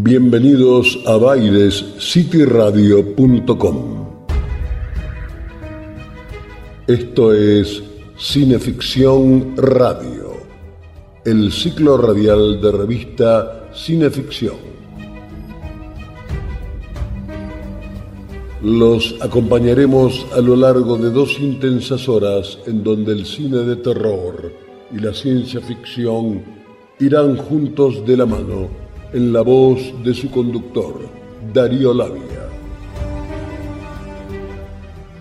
Bienvenidos a bailescityradio.com. Esto es Cineficción Radio, el ciclo radial de revista Cineficción. Los acompañaremos a lo largo de dos intensas horas en donde el cine de terror y la ciencia ficción irán juntos de la mano en la voz de su conductor, Darío Labia.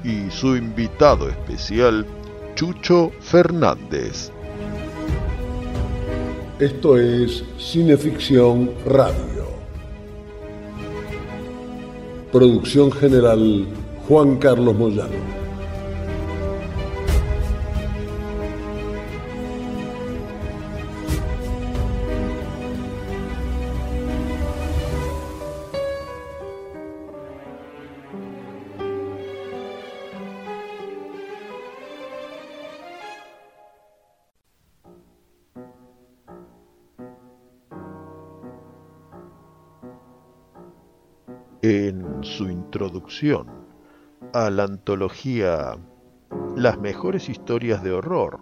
Y su invitado especial, Chucho Fernández. Esto es Cineficción Radio. Producción general, Juan Carlos Moyano. Introducción a la antología Las mejores historias de horror,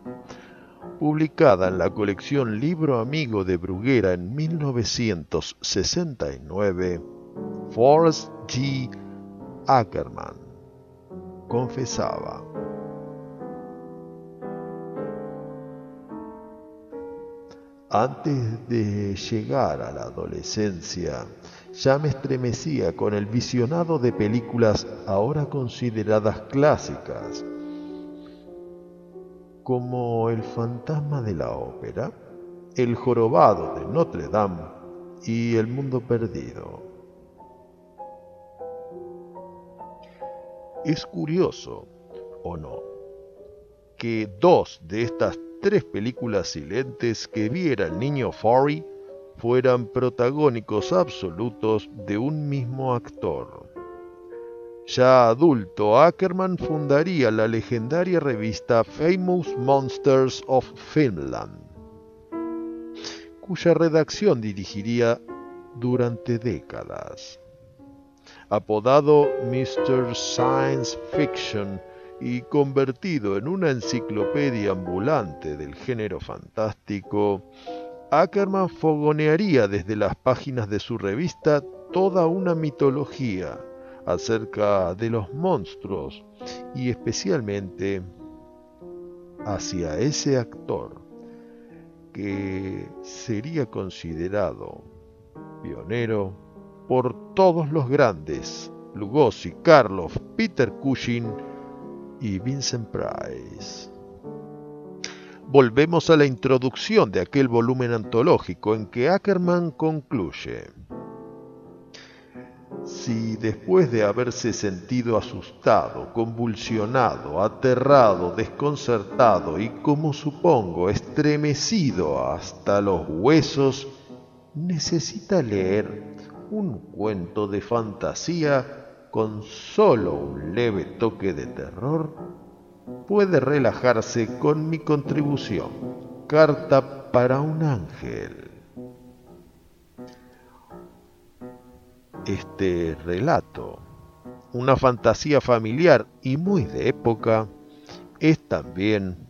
publicada en la colección Libro Amigo de Bruguera en 1969, Forrest G. Ackerman confesaba. Antes de llegar a la adolescencia, ya me estremecía con el visionado de películas ahora consideradas clásicas, como El fantasma de la ópera, El jorobado de Notre Dame y El mundo perdido. Es curioso, ¿o no?, que dos de estas tres películas silentes que viera el niño Forry fueran protagónicos absolutos de un mismo actor. Ya adulto, Ackerman fundaría la legendaria revista Famous Monsters of Filmland, cuya redacción dirigiría durante décadas. Apodado Mr. Science Fiction y convertido en una enciclopedia ambulante del género fantástico, Ackerman fogonearía desde las páginas de su revista toda una mitología acerca de los monstruos y especialmente hacia ese actor que sería considerado pionero por todos los grandes, Lugosi, Karloff, Peter Cushing y Vincent Price volvemos a la introducción de aquel volumen antológico en que Ackerman concluye. Si después de haberse sentido asustado, convulsionado, aterrado, desconcertado y, como supongo, estremecido hasta los huesos, necesita leer un cuento de fantasía con solo un leve toque de terror, puede relajarse con mi contribución. Carta para un ángel. Este relato, una fantasía familiar y muy de época, es también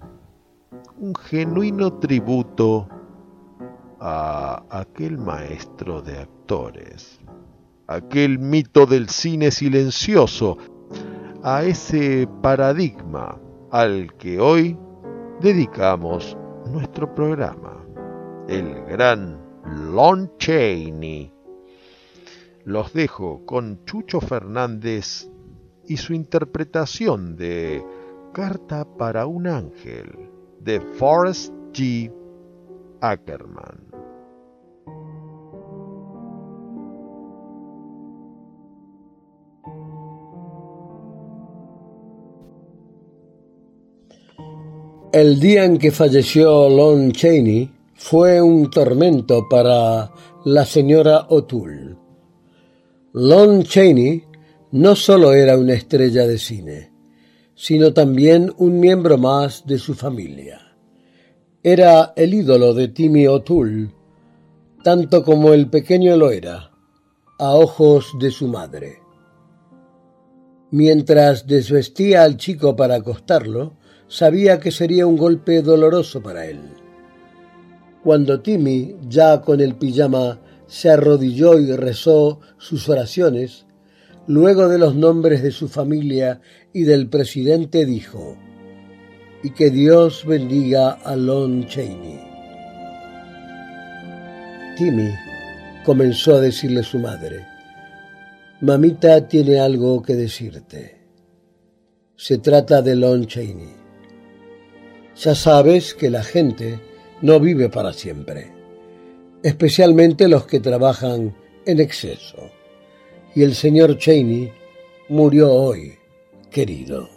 un genuino tributo a aquel maestro de actores, aquel mito del cine silencioso, a ese paradigma al que hoy dedicamos nuestro programa, el gran Lon Chaney. Los dejo con Chucho Fernández y su interpretación de Carta para un ángel de Forrest G. Ackerman. El día en que falleció Lon Chaney fue un tormento para la señora O'Toole. Lon Chaney no solo era una estrella de cine, sino también un miembro más de su familia. Era el ídolo de Timmy O'Toole, tanto como el pequeño lo era, a ojos de su madre. Mientras desvestía al chico para acostarlo, sabía que sería un golpe doloroso para él. Cuando Timmy, ya con el pijama, se arrodilló y rezó sus oraciones, luego de los nombres de su familia y del presidente dijo, y que Dios bendiga a Lon Chaney. Timmy comenzó a decirle su madre, Mamita tiene algo que decirte. Se trata de Lon Chaney. Ya sabes que la gente no vive para siempre, especialmente los que trabajan en exceso. Y el señor Cheney murió hoy, querido.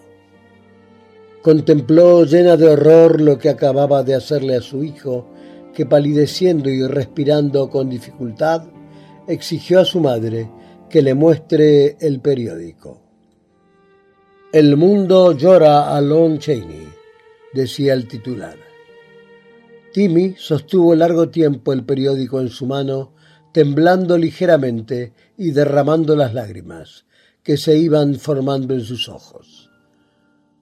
Contempló llena de horror lo que acababa de hacerle a su hijo, que palideciendo y respirando con dificultad, exigió a su madre que le muestre el periódico. El mundo llora a Lon Chaney, decía el titular. Timmy sostuvo largo tiempo el periódico en su mano, temblando ligeramente y derramando las lágrimas que se iban formando en sus ojos.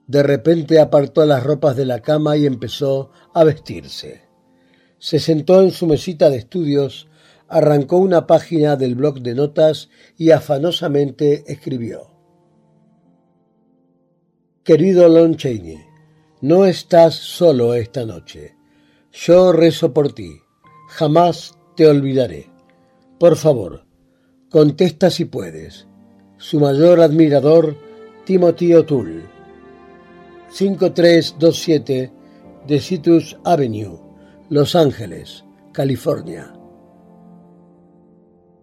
De repente apartó las ropas de la cama y empezó a vestirse. Se sentó en su mesita de estudios arrancó una página del bloc de notas y afanosamente escribió. Querido Lon Chaney, no estás solo esta noche. Yo rezo por ti. Jamás te olvidaré. Por favor, contesta si puedes. Su mayor admirador, Timothy O'Toole. 5327 de Citrus Avenue, Los Ángeles, California.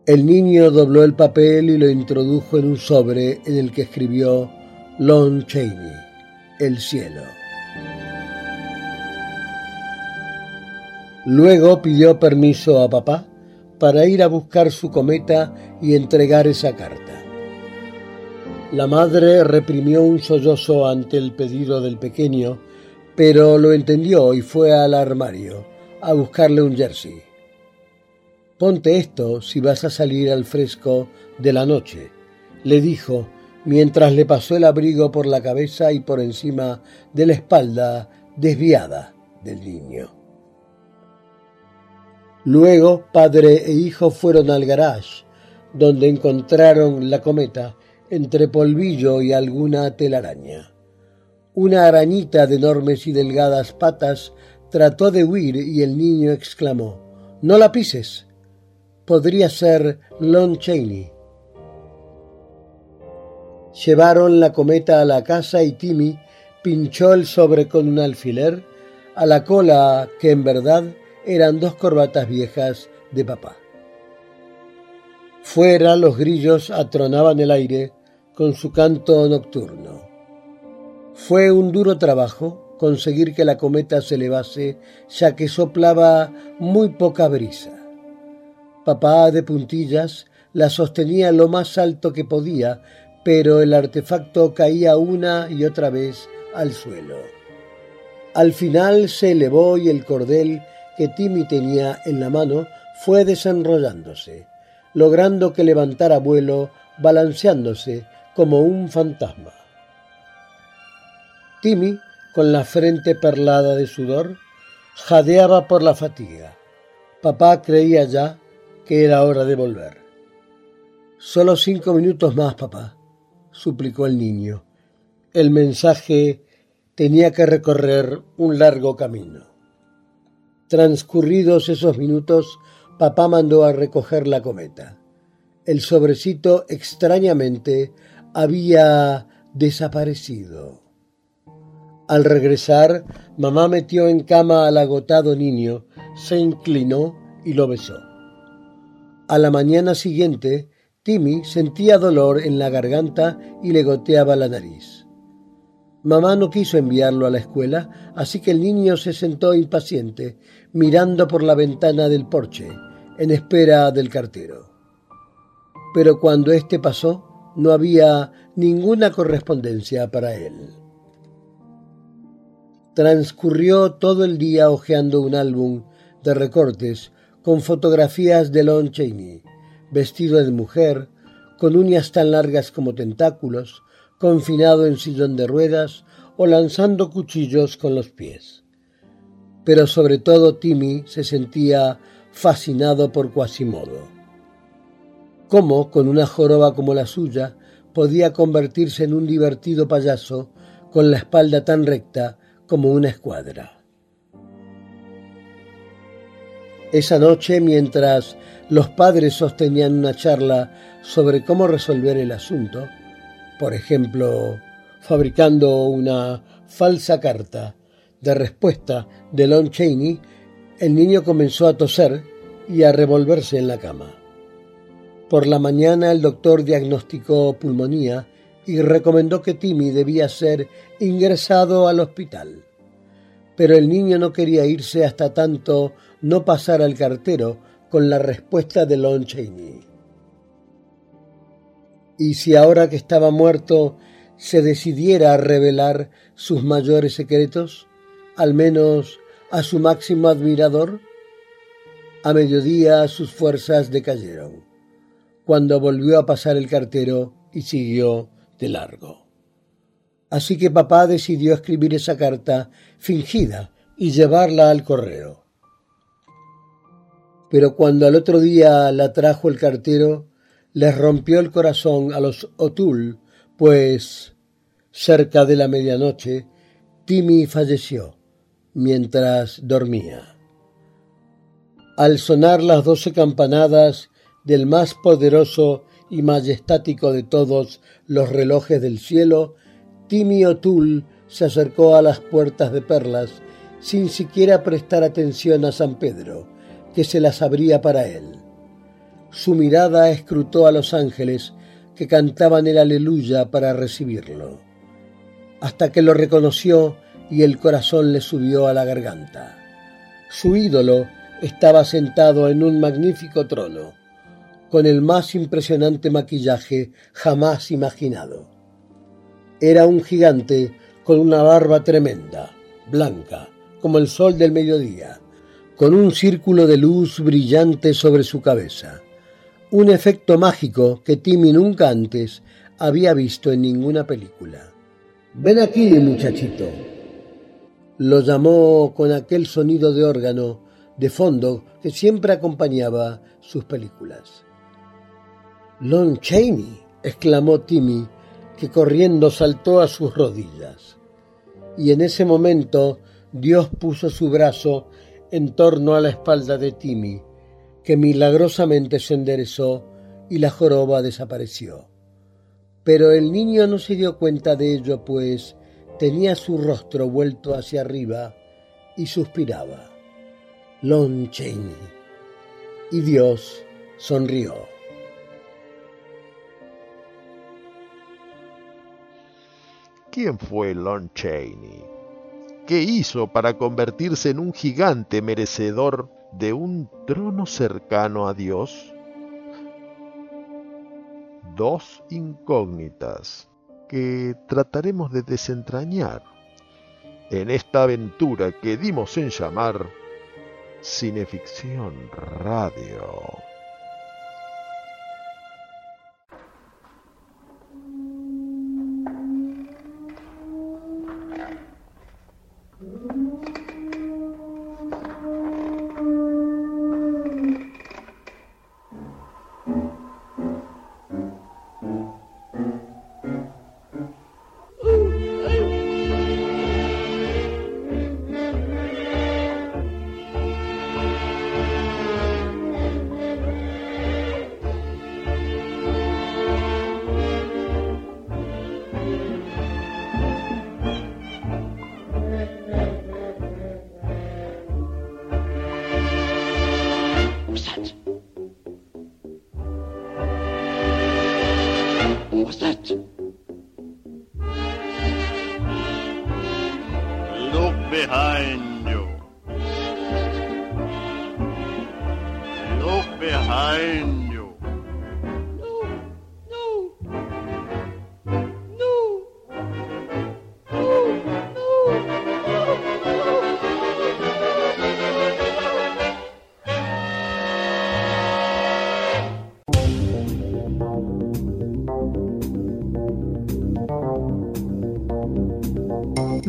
El niño dobló el papel y lo introdujo en un sobre en el que escribió Lon Chaney, el cielo. Luego pidió permiso a papá para ir a buscar su cometa y entregar esa carta. La madre reprimió un sollozo ante el pedido del pequeño, pero lo entendió y fue al armario a buscarle un jersey. Ponte esto si vas a salir al fresco de la noche, le dijo mientras le pasó el abrigo por la cabeza y por encima de la espalda desviada del niño. Luego padre e hijo fueron al garage, donde encontraron la cometa entre polvillo y alguna telaraña. Una arañita de enormes y delgadas patas trató de huir y el niño exclamó, No la pises, podría ser Lon Chaney. Llevaron la cometa a la casa y Timmy pinchó el sobre con un alfiler a la cola que en verdad eran dos corbatas viejas de papá. Fuera los grillos atronaban el aire con su canto nocturno. Fue un duro trabajo conseguir que la cometa se elevase, ya que soplaba muy poca brisa. Papá de puntillas la sostenía lo más alto que podía, pero el artefacto caía una y otra vez al suelo. Al final se elevó y el cordel que Timmy tenía en la mano fue desenrollándose, logrando que levantara vuelo, balanceándose como un fantasma. Timmy, con la frente perlada de sudor, jadeaba por la fatiga. Papá creía ya que era hora de volver. Solo cinco minutos más, papá, suplicó el niño. El mensaje tenía que recorrer un largo camino. Transcurridos esos minutos, papá mandó a recoger la cometa. El sobrecito extrañamente había desaparecido. Al regresar, mamá metió en cama al agotado niño, se inclinó y lo besó. A la mañana siguiente, Timmy sentía dolor en la garganta y le goteaba la nariz. Mamá no quiso enviarlo a la escuela, así que el niño se sentó impaciente, mirando por la ventana del porche, en espera del cartero. Pero cuando éste pasó, no había ninguna correspondencia para él. Transcurrió todo el día hojeando un álbum de recortes con fotografías de Lon Chaney, vestido de mujer, con uñas tan largas como tentáculos, confinado en sillón de ruedas o lanzando cuchillos con los pies. Pero sobre todo Timmy se sentía fascinado por Quasimodo. ¿Cómo, con una joroba como la suya, podía convertirse en un divertido payaso con la espalda tan recta como una escuadra? Esa noche, mientras los padres sostenían una charla sobre cómo resolver el asunto, por ejemplo, fabricando una falsa carta de respuesta de Lon Chaney, el niño comenzó a toser y a revolverse en la cama. Por la mañana el doctor diagnosticó pulmonía y recomendó que Timmy debía ser ingresado al hospital. Pero el niño no quería irse hasta tanto no pasara el cartero con la respuesta de Lon Chaney. Y si ahora que estaba muerto se decidiera a revelar sus mayores secretos, al menos a su máximo admirador? A mediodía sus fuerzas decayeron, cuando volvió a pasar el cartero y siguió de largo. Así que papá decidió escribir esa carta fingida y llevarla al correo. Pero cuando al otro día la trajo el cartero, les rompió el corazón a los O'Toole, pues cerca de la medianoche Timmy falleció mientras dormía. Al sonar las doce campanadas del más poderoso y majestático de todos los relojes del cielo, Timmy O'Toole se acercó a las puertas de perlas sin siquiera prestar atención a San Pedro, que se las abría para él. Su mirada escrutó a los ángeles que cantaban el aleluya para recibirlo, hasta que lo reconoció y el corazón le subió a la garganta. Su ídolo estaba sentado en un magnífico trono, con el más impresionante maquillaje jamás imaginado. Era un gigante con una barba tremenda, blanca, como el sol del mediodía, con un círculo de luz brillante sobre su cabeza un efecto mágico que Timmy nunca antes había visto en ninguna película. Ven aquí, muchachito. Lo llamó con aquel sonido de órgano de fondo que siempre acompañaba sus películas. Lon Chaney, exclamó Timmy, que corriendo saltó a sus rodillas. Y en ese momento Dios puso su brazo en torno a la espalda de Timmy que milagrosamente se enderezó y la joroba desapareció. Pero el niño no se dio cuenta de ello, pues tenía su rostro vuelto hacia arriba y suspiraba. Lon Chaney. Y Dios sonrió. ¿Quién fue Lon Chaney? ¿Qué hizo para convertirse en un gigante merecedor de un trono cercano a Dios? Dos incógnitas que trataremos de desentrañar en esta aventura que dimos en llamar Cineficción Radio.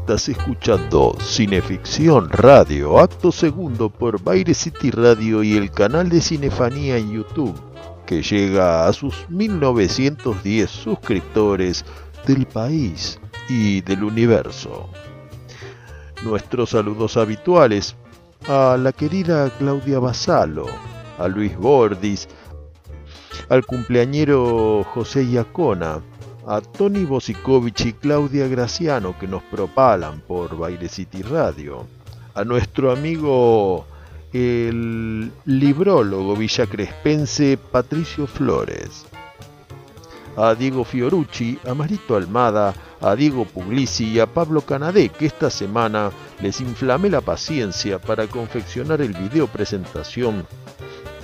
Estás escuchando Cineficción Radio, acto segundo por Baile City Radio y el canal de Cinefanía en YouTube, que llega a sus 1910 suscriptores del país y del universo. Nuestros saludos habituales a la querida Claudia Basalo, a Luis Bordis, al cumpleañero José Iacona, a Tony Bosikovich y Claudia Graciano que nos propalan por Baile City Radio, a nuestro amigo el librólogo villacrespense Patricio Flores, a Diego Fiorucci, a Marito Almada, a Diego Puglisi y a Pablo Canadé, que esta semana les inflamé la paciencia para confeccionar el video presentación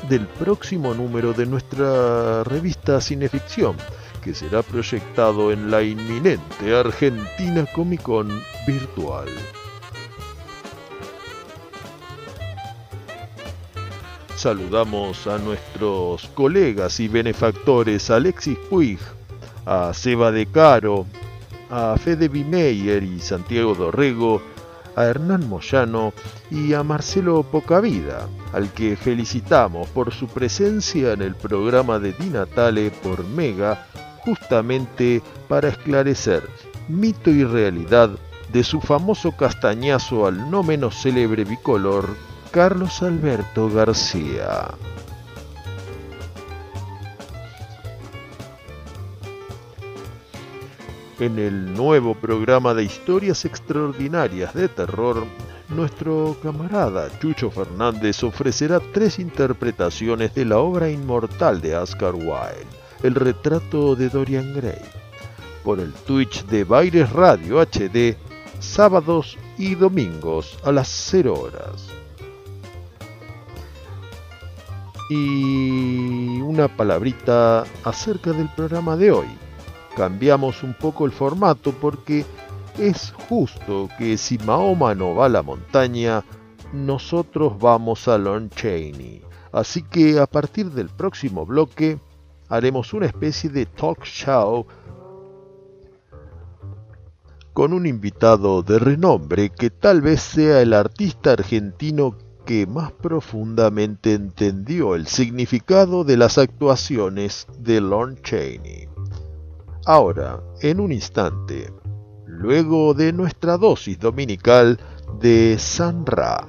del próximo número de nuestra revista Cineficción que será proyectado en la inminente Argentina Comic Con virtual. Saludamos a nuestros colegas y benefactores Alexis Puig, a Seba De Caro, a Fede Bimeyer y Santiago Dorrego, a Hernán Moyano y a Marcelo Pocavida, al que felicitamos por su presencia en el programa de Di Natale por Mega justamente para esclarecer mito y realidad de su famoso castañazo al no menos célebre bicolor Carlos Alberto García. En el nuevo programa de historias extraordinarias de terror, nuestro camarada Chucho Fernández ofrecerá tres interpretaciones de la obra inmortal de Oscar Wilde el retrato de Dorian Gray por el Twitch de Baires Radio HD sábados y domingos a las 0 horas. Y una palabrita acerca del programa de hoy. Cambiamos un poco el formato porque es justo que si Mahoma no va a la montaña, nosotros vamos a Lon Chaney. Así que a partir del próximo bloque haremos una especie de talk show con un invitado de renombre que tal vez sea el artista argentino que más profundamente entendió el significado de las actuaciones de Lon Chaney. Ahora, en un instante, luego de nuestra dosis dominical de San Ra.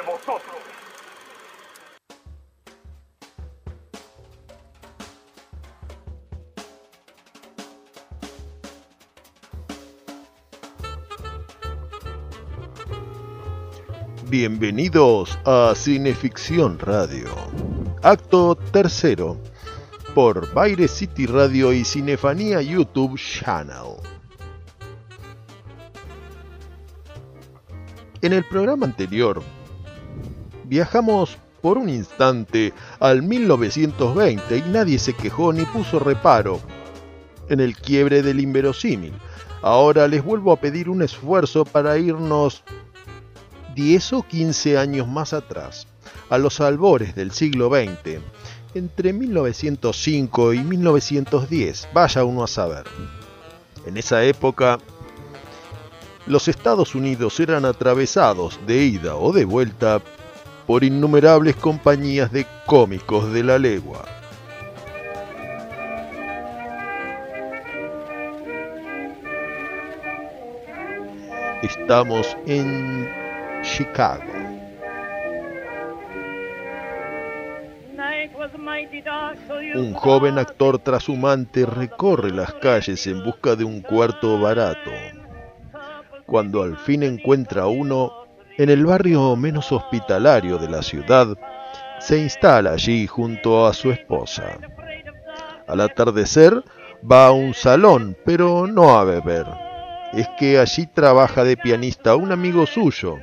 Bienvenidos a Cineficción Radio, acto tercero, por Baire City Radio y Cinefanía YouTube Channel. En el programa anterior, viajamos por un instante al 1920 y nadie se quejó ni puso reparo en el quiebre del inverosímil. Ahora les vuelvo a pedir un esfuerzo para irnos 10 o 15 años más atrás, a los albores del siglo XX, entre 1905 y 1910, vaya uno a saber. En esa época, los Estados Unidos eran atravesados de ida o de vuelta por innumerables compañías de cómicos de la legua. Estamos en Chicago. Un joven actor trashumante recorre las calles en busca de un cuarto barato. Cuando al fin encuentra uno, en el barrio menos hospitalario de la ciudad, se instala allí junto a su esposa. Al atardecer va a un salón, pero no a beber. Es que allí trabaja de pianista un amigo suyo,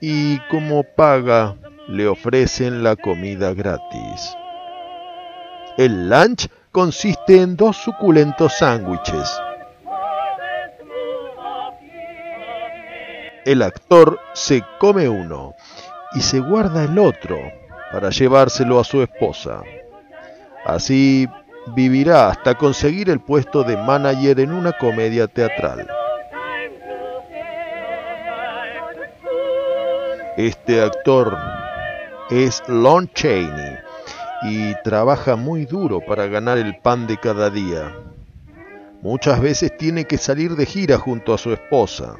y como paga le ofrecen la comida gratis. El lunch consiste en dos suculentos sándwiches. El actor se come uno y se guarda el otro para llevárselo a su esposa. Así vivirá hasta conseguir el puesto de manager en una comedia teatral. Este actor es Lon Chaney y trabaja muy duro para ganar el pan de cada día. Muchas veces tiene que salir de gira junto a su esposa,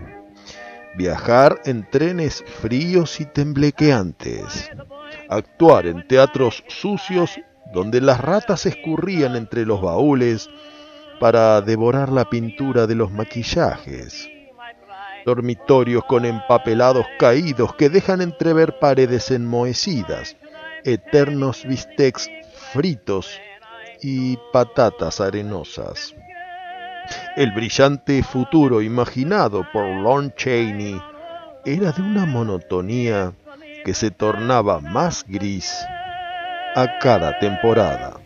viajar en trenes fríos y temblequeantes, actuar en teatros sucios donde las ratas escurrían entre los baúles para devorar la pintura de los maquillajes dormitorios con empapelados caídos que dejan entrever paredes enmohecidas, eternos bistecs fritos y patatas arenosas. El brillante futuro imaginado por Lon Chaney era de una monotonía que se tornaba más gris a cada temporada.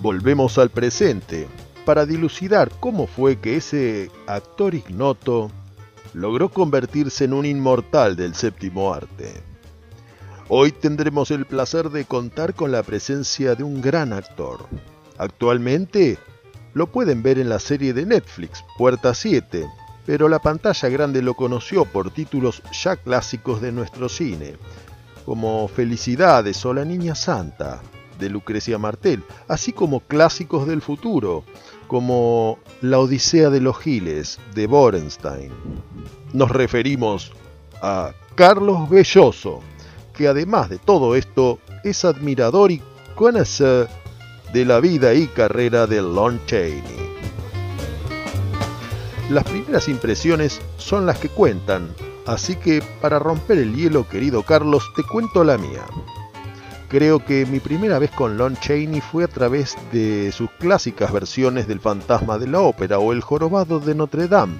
Volvemos al presente para dilucidar cómo fue que ese actor ignoto logró convertirse en un inmortal del séptimo arte. Hoy tendremos el placer de contar con la presencia de un gran actor. Actualmente lo pueden ver en la serie de Netflix, Puerta 7, pero la pantalla grande lo conoció por títulos ya clásicos de nuestro cine, como Felicidades o La Niña Santa, de Lucrecia Martel, así como clásicos del futuro, como La Odisea de los Giles, de Borenstein. Nos referimos a Carlos Belloso, que además de todo esto es admirador y conocedor de la vida y carrera de Lon Chaney. Las primeras impresiones son las que cuentan, así que para romper el hielo, querido Carlos, te cuento la mía. Creo que mi primera vez con Lon Chaney fue a través de sus clásicas versiones del Fantasma de la Ópera o El Jorobado de Notre Dame,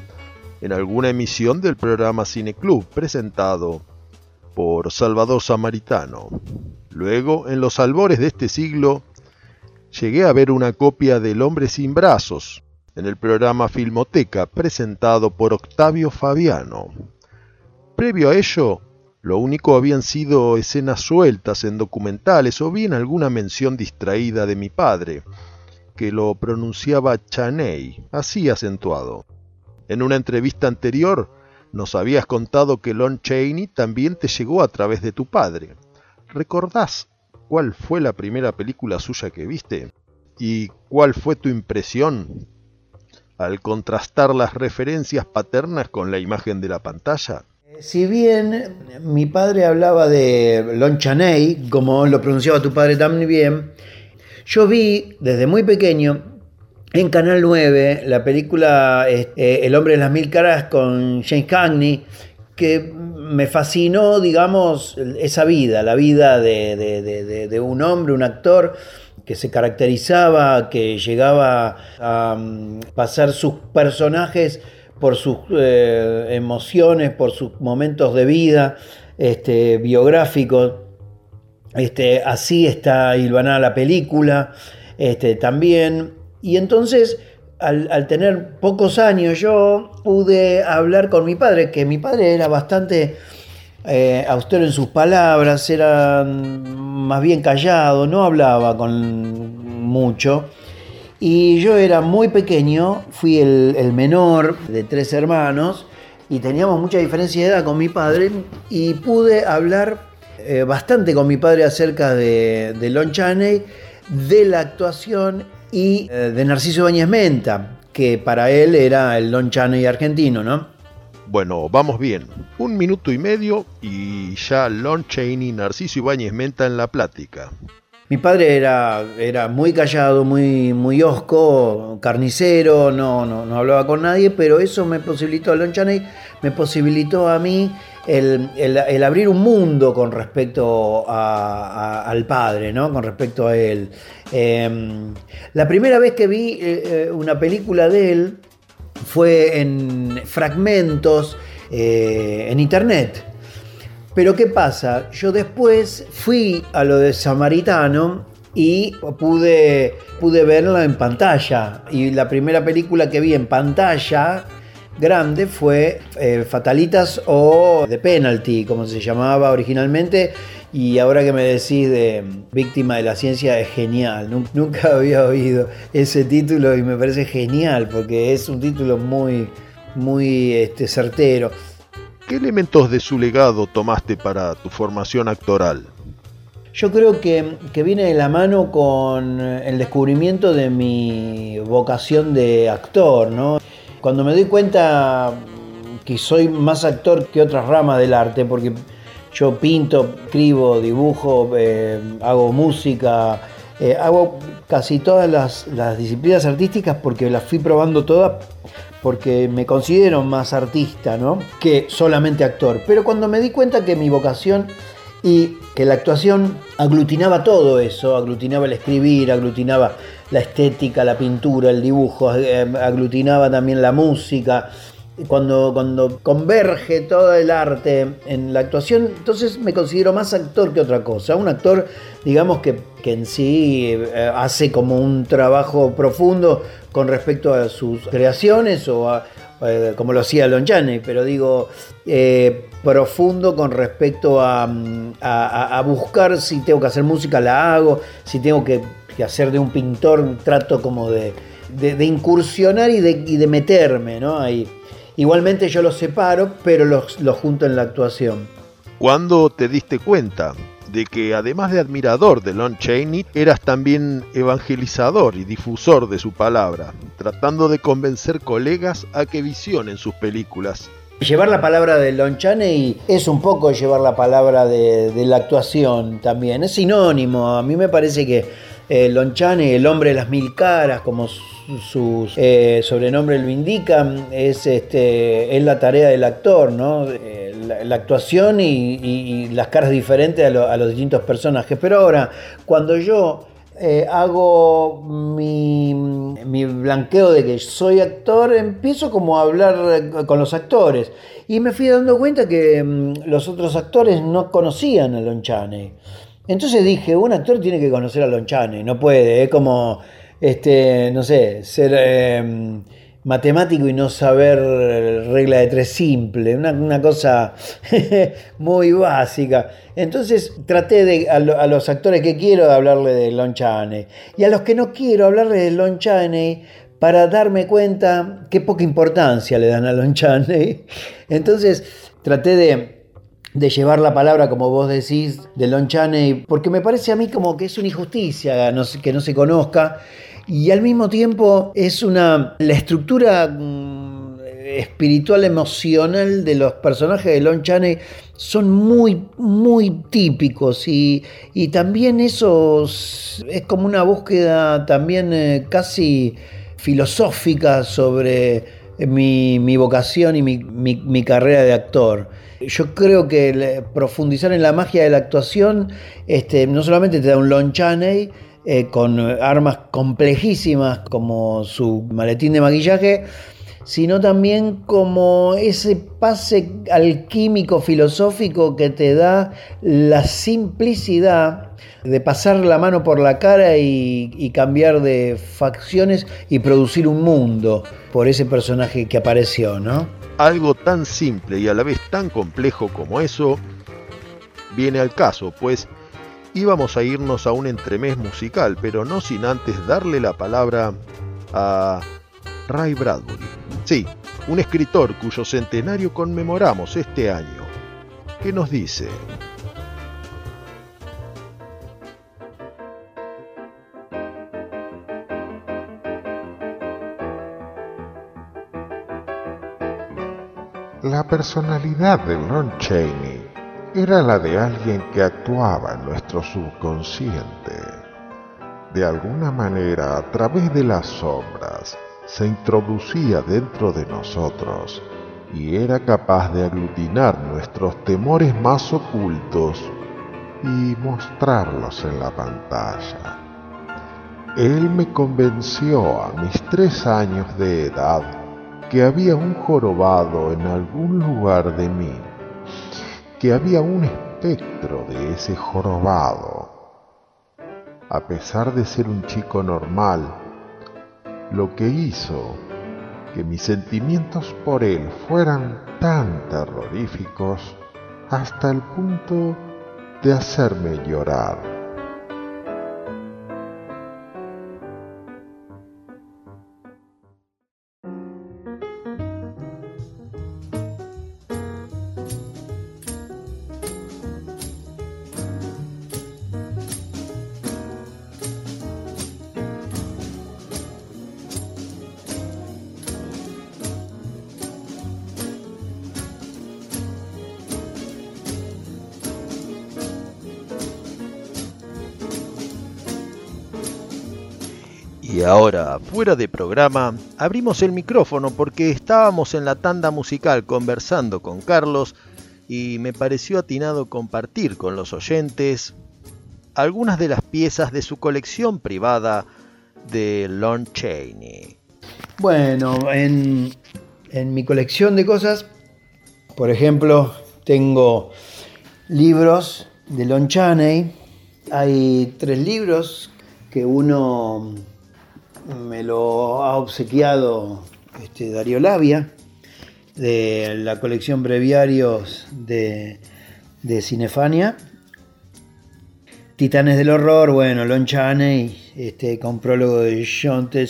en alguna emisión del programa Cine Club presentado por Salvador Samaritano. Luego, en los albores de este siglo, llegué a ver una copia del Hombre sin brazos en el programa Filmoteca presentado por Octavio Fabiano. Previo a ello, lo único habían sido escenas sueltas en documentales o bien alguna mención distraída de mi padre, que lo pronunciaba Chaney, así acentuado. En una entrevista anterior nos habías contado que Lon Chaney también te llegó a través de tu padre. ¿Recordás cuál fue la primera película suya que viste? ¿Y cuál fue tu impresión al contrastar las referencias paternas con la imagen de la pantalla? Si bien mi padre hablaba de Lon Chaney, como lo pronunciaba tu padre también, yo vi desde muy pequeño en Canal 9 la película este, El hombre de las mil caras con James Cagney, que me fascinó, digamos, esa vida, la vida de, un hombre, un actor que se caracterizaba, que llegaba a mm, pasar sus personajes por sus eh, emociones, por sus momentos de vida este, biográficos. Este, así está hilvanada la película este, también. Y entonces, al, tener pocos años, yo pude hablar con mi padre, que mi padre era bastante eh, austero en sus palabras, era más bien callado, no hablaba con mucho. Y yo era muy pequeño, fui el, menor de tres hermanos y teníamos mucha diferencia de edad con mi padre y pude hablar eh, bastante con mi padre acerca de, Lon Chaney, de la actuación y eh, de Narciso Bañez Menta, que para él era el Lon Chaney argentino, ¿no? Bueno, vamos bien. Un minuto y medio y ya Lon Chaney, Narciso Ibáñez Menta en la plática. Mi padre era, era muy callado, muy, muy osco, carnicero, no, no, hablaba con nadie, pero eso me posibilitó, Lon Chaney me posibilitó a mí el, abrir un mundo con respecto al padre, ¿no? con respecto a él. Em, la primera vez que vi eh, eh, una película de él fue en fragmentos eh, en internet. Pero ¿qué pasa? Yo después fui a lo de Samaritano y pude, pude verla en pantalla. Y la primera película que vi en pantalla grande fue eh, Fatalitas o The Penalty, como se llamaba originalmente. Y ahora que me decís de Víctima de la Ciencia es genial. Nunca había oído ese título y me parece genial porque es un título muy, muy este, certero. ¿Qué elementos de su legado tomaste para tu formación actoral? Yo creo que, viene de la mano con el descubrimiento de mi vocación de actor, ¿no? Cuando me doy cuenta que soy más actor que otras ramas del arte, porque yo pinto, escribo, dibujo, eh, hago música, eh, hago casi todas las, disciplinas artísticas porque las fui probando todas porque me considero más artista, ¿no? Que solamente actor. Pero cuando me di cuenta que mi vocación y que la actuación aglutinaba todo eso, aglutinaba el escribir, aglutinaba la estética, la pintura, el dibujo, eh, aglutinaba también la música. Cuando, cuando converge todo el arte en la actuación, entonces me considero más actor que otra cosa. Un actor, digamos, que, que en sí eh, hace como un trabajo profundo con respecto a sus creaciones o eh, como lo hacía Lon Chaney, pero digo eh, profundo con respecto a, buscar si tengo que hacer música, la hago, si tengo que, hacer de un pintor, trato como de, incursionar y de, meterme, ¿no? Ahí. Igualmente yo los separo, pero los, los junto en la actuación. ¿Cuándo te diste cuenta de que además de admirador de Lon Chaney, eras también evangelizador y difusor de su palabra, tratando de convencer colegas a que visionen sus películas. Llevar la palabra de Lon Chaney es un poco llevar la palabra de, la actuación también, es sinónimo, a mí me parece que eh, Lon Chaney, el hombre de las mil caras, como su eh, sobrenombre lo indica, es, este, es la tarea del actor, ¿no? Eh, la, actuación y, las caras diferentes a, los distintos personajes. Pero ahora, cuando yo eh, hago mi, blanqueo de que soy actor, empiezo como a hablar con los actores. Y me fui dando cuenta que mm, los otros actores no conocían a Lon Chaney. Entonces dije, un actor tiene que conocer a Lon Chaney, no puede, es como, este, no sé, ser... Eh, matemático y no saber regla de tres simple, una, cosa muy básica. Entonces traté de, a, los actores que quiero hablarle de Lon Chaney y a los que no quiero hablarle de Lon Chaney para darme cuenta qué poca importancia le dan a Lon Chaney. Entonces traté de, de llevar la palabra, como vos decís, de Lon Chaney, porque me parece a mí como que es una injusticia que no se conozca y al mismo tiempo es una. La estructura mm, espiritual, emocional de los personajes de Lon Chaney son muy, muy típicos y, también eso es como una búsqueda también eh, casi filosófica sobre mi, vocación y mi, carrera de actor. Yo creo que profundizar en la magia de la actuación este, no solamente te da un Lon Chaney, eh, con armas complejísimas como su maletín de maquillaje, sino también como ese pase alquímico filosófico que te da la simplicidad de pasar la mano por la cara y, cambiar de facciones y producir un mundo por ese personaje que apareció, ¿no? Algo tan simple y a la vez tan complejo como eso viene al caso, pues íbamos a irnos a un entremés musical, pero no sin antes darle la palabra a Ray Bradbury. Sí, un escritor cuyo centenario conmemoramos este año. ¿Qué nos dice? La personalidad de Lon Chaney era la de alguien que actuaba en nuestro subconsciente. De alguna manera, a través de las sombras, se introducía dentro de nosotros y era capaz de aglutinar nuestros temores más ocultos y mostrarlos en la pantalla. Él me convenció a mis tres años de edad que había un jorobado en algún lugar de mí que había un espectro de ese jorobado. A pesar de ser un chico normal, lo que hizo que mis sentimientos por él fueran tan terroríficos hasta el punto de hacerme llorar. Y ahora, fuera de programa, abrimos el micrófono porque estábamos en la tanda musical conversando con Carlos y me pareció atinado compartir con los oyentes algunas de las piezas de su colección privada de Lon Chaney. Bueno, en, en mi colección de cosas, por ejemplo, tengo libros de Lon Chaney. Hay tres libros que uno me lo ha obsequiado este, Darío Labia, de la colección Breviarios de, de Cinefania. Titanes del Horror, bueno, Lon Chaney, este, con prólogo de John T.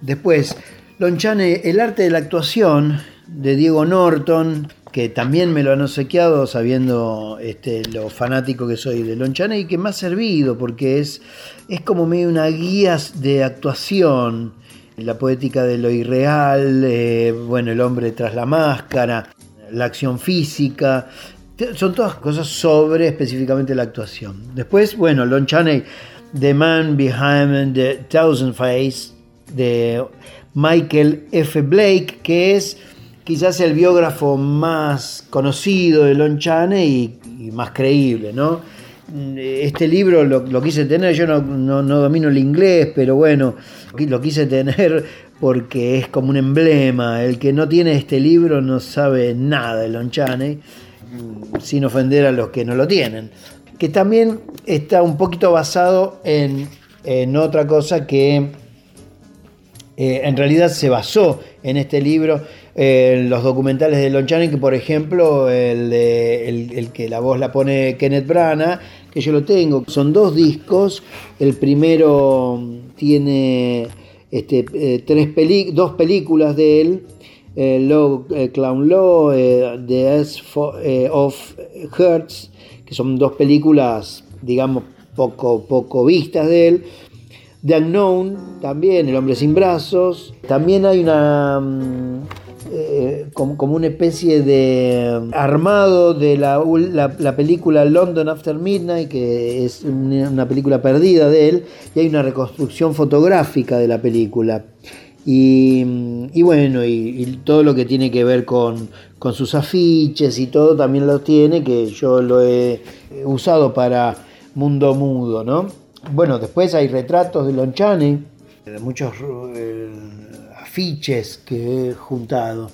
Después, Lon Chaney, El arte de la actuación, de Diego Norton, que también me lo han obsequiado sabiendo este, lo fanático que soy de Lon Chaney y que me ha servido porque es, es como medio una guía de actuación, la poética de lo irreal, eh, bueno, el hombre tras la máscara, la acción física, son todas cosas sobre específicamente la actuación. Después, bueno, Lon Chaney, The Man Behind the Thousand Face, de Michael F. Blake, que es quizás el biógrafo más conocido de Lon Chaney y, más creíble, ¿no? Este libro lo, quise tener, yo no, domino el inglés, pero bueno, lo quise tener porque es como un emblema. El que no tiene este libro no sabe nada de Lon Chaney, sin ofender a los que no lo tienen. Que también está un poquito basado en, en otra cosa que eh, en realidad se basó en este libro, en los documentales de Lon Chaney, que por ejemplo el, el, que la voz la pone Kenneth Branagh, que yo lo tengo, son dos discos, el primero tiene este, eh, tres dos películas de él, Low, Clown Law, The S of Hertz, que son dos películas, digamos, poco, poco vistas de él. The Unknown, también, El hombre sin brazos. También hay una. Eh, como, una especie de armado de la, la, película London After Midnight, que es una película perdida de él, y hay una reconstrucción fotográfica de la película. Y, mm, bueno, y, todo lo que tiene que ver con, con sus afiches y todo también lo tiene, que yo lo he usado para Mundo Mudo, ¿no? Bueno, después hay retratos de Lon Chaney, de muchos eh, que he juntado.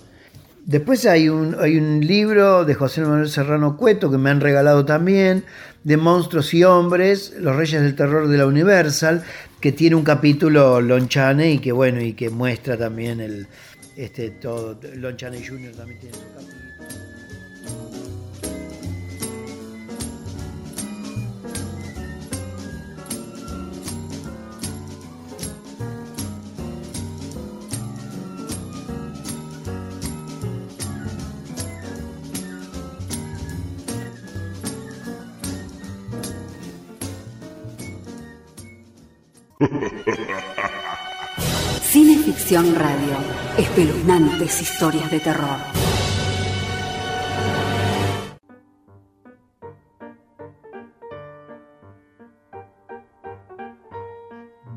Después hay un, hay un libro de José Manuel Serrano Cueto que me han regalado también, de Monstruos y Hombres, Los Reyes del Terror de la Universal, que tiene un capítulo Lon Chaney y que bueno, y que muestra también el este todo. Lon Chaney Jr. también tiene su capítulo. Cineficción Radio. Espeluznantes historias de terror.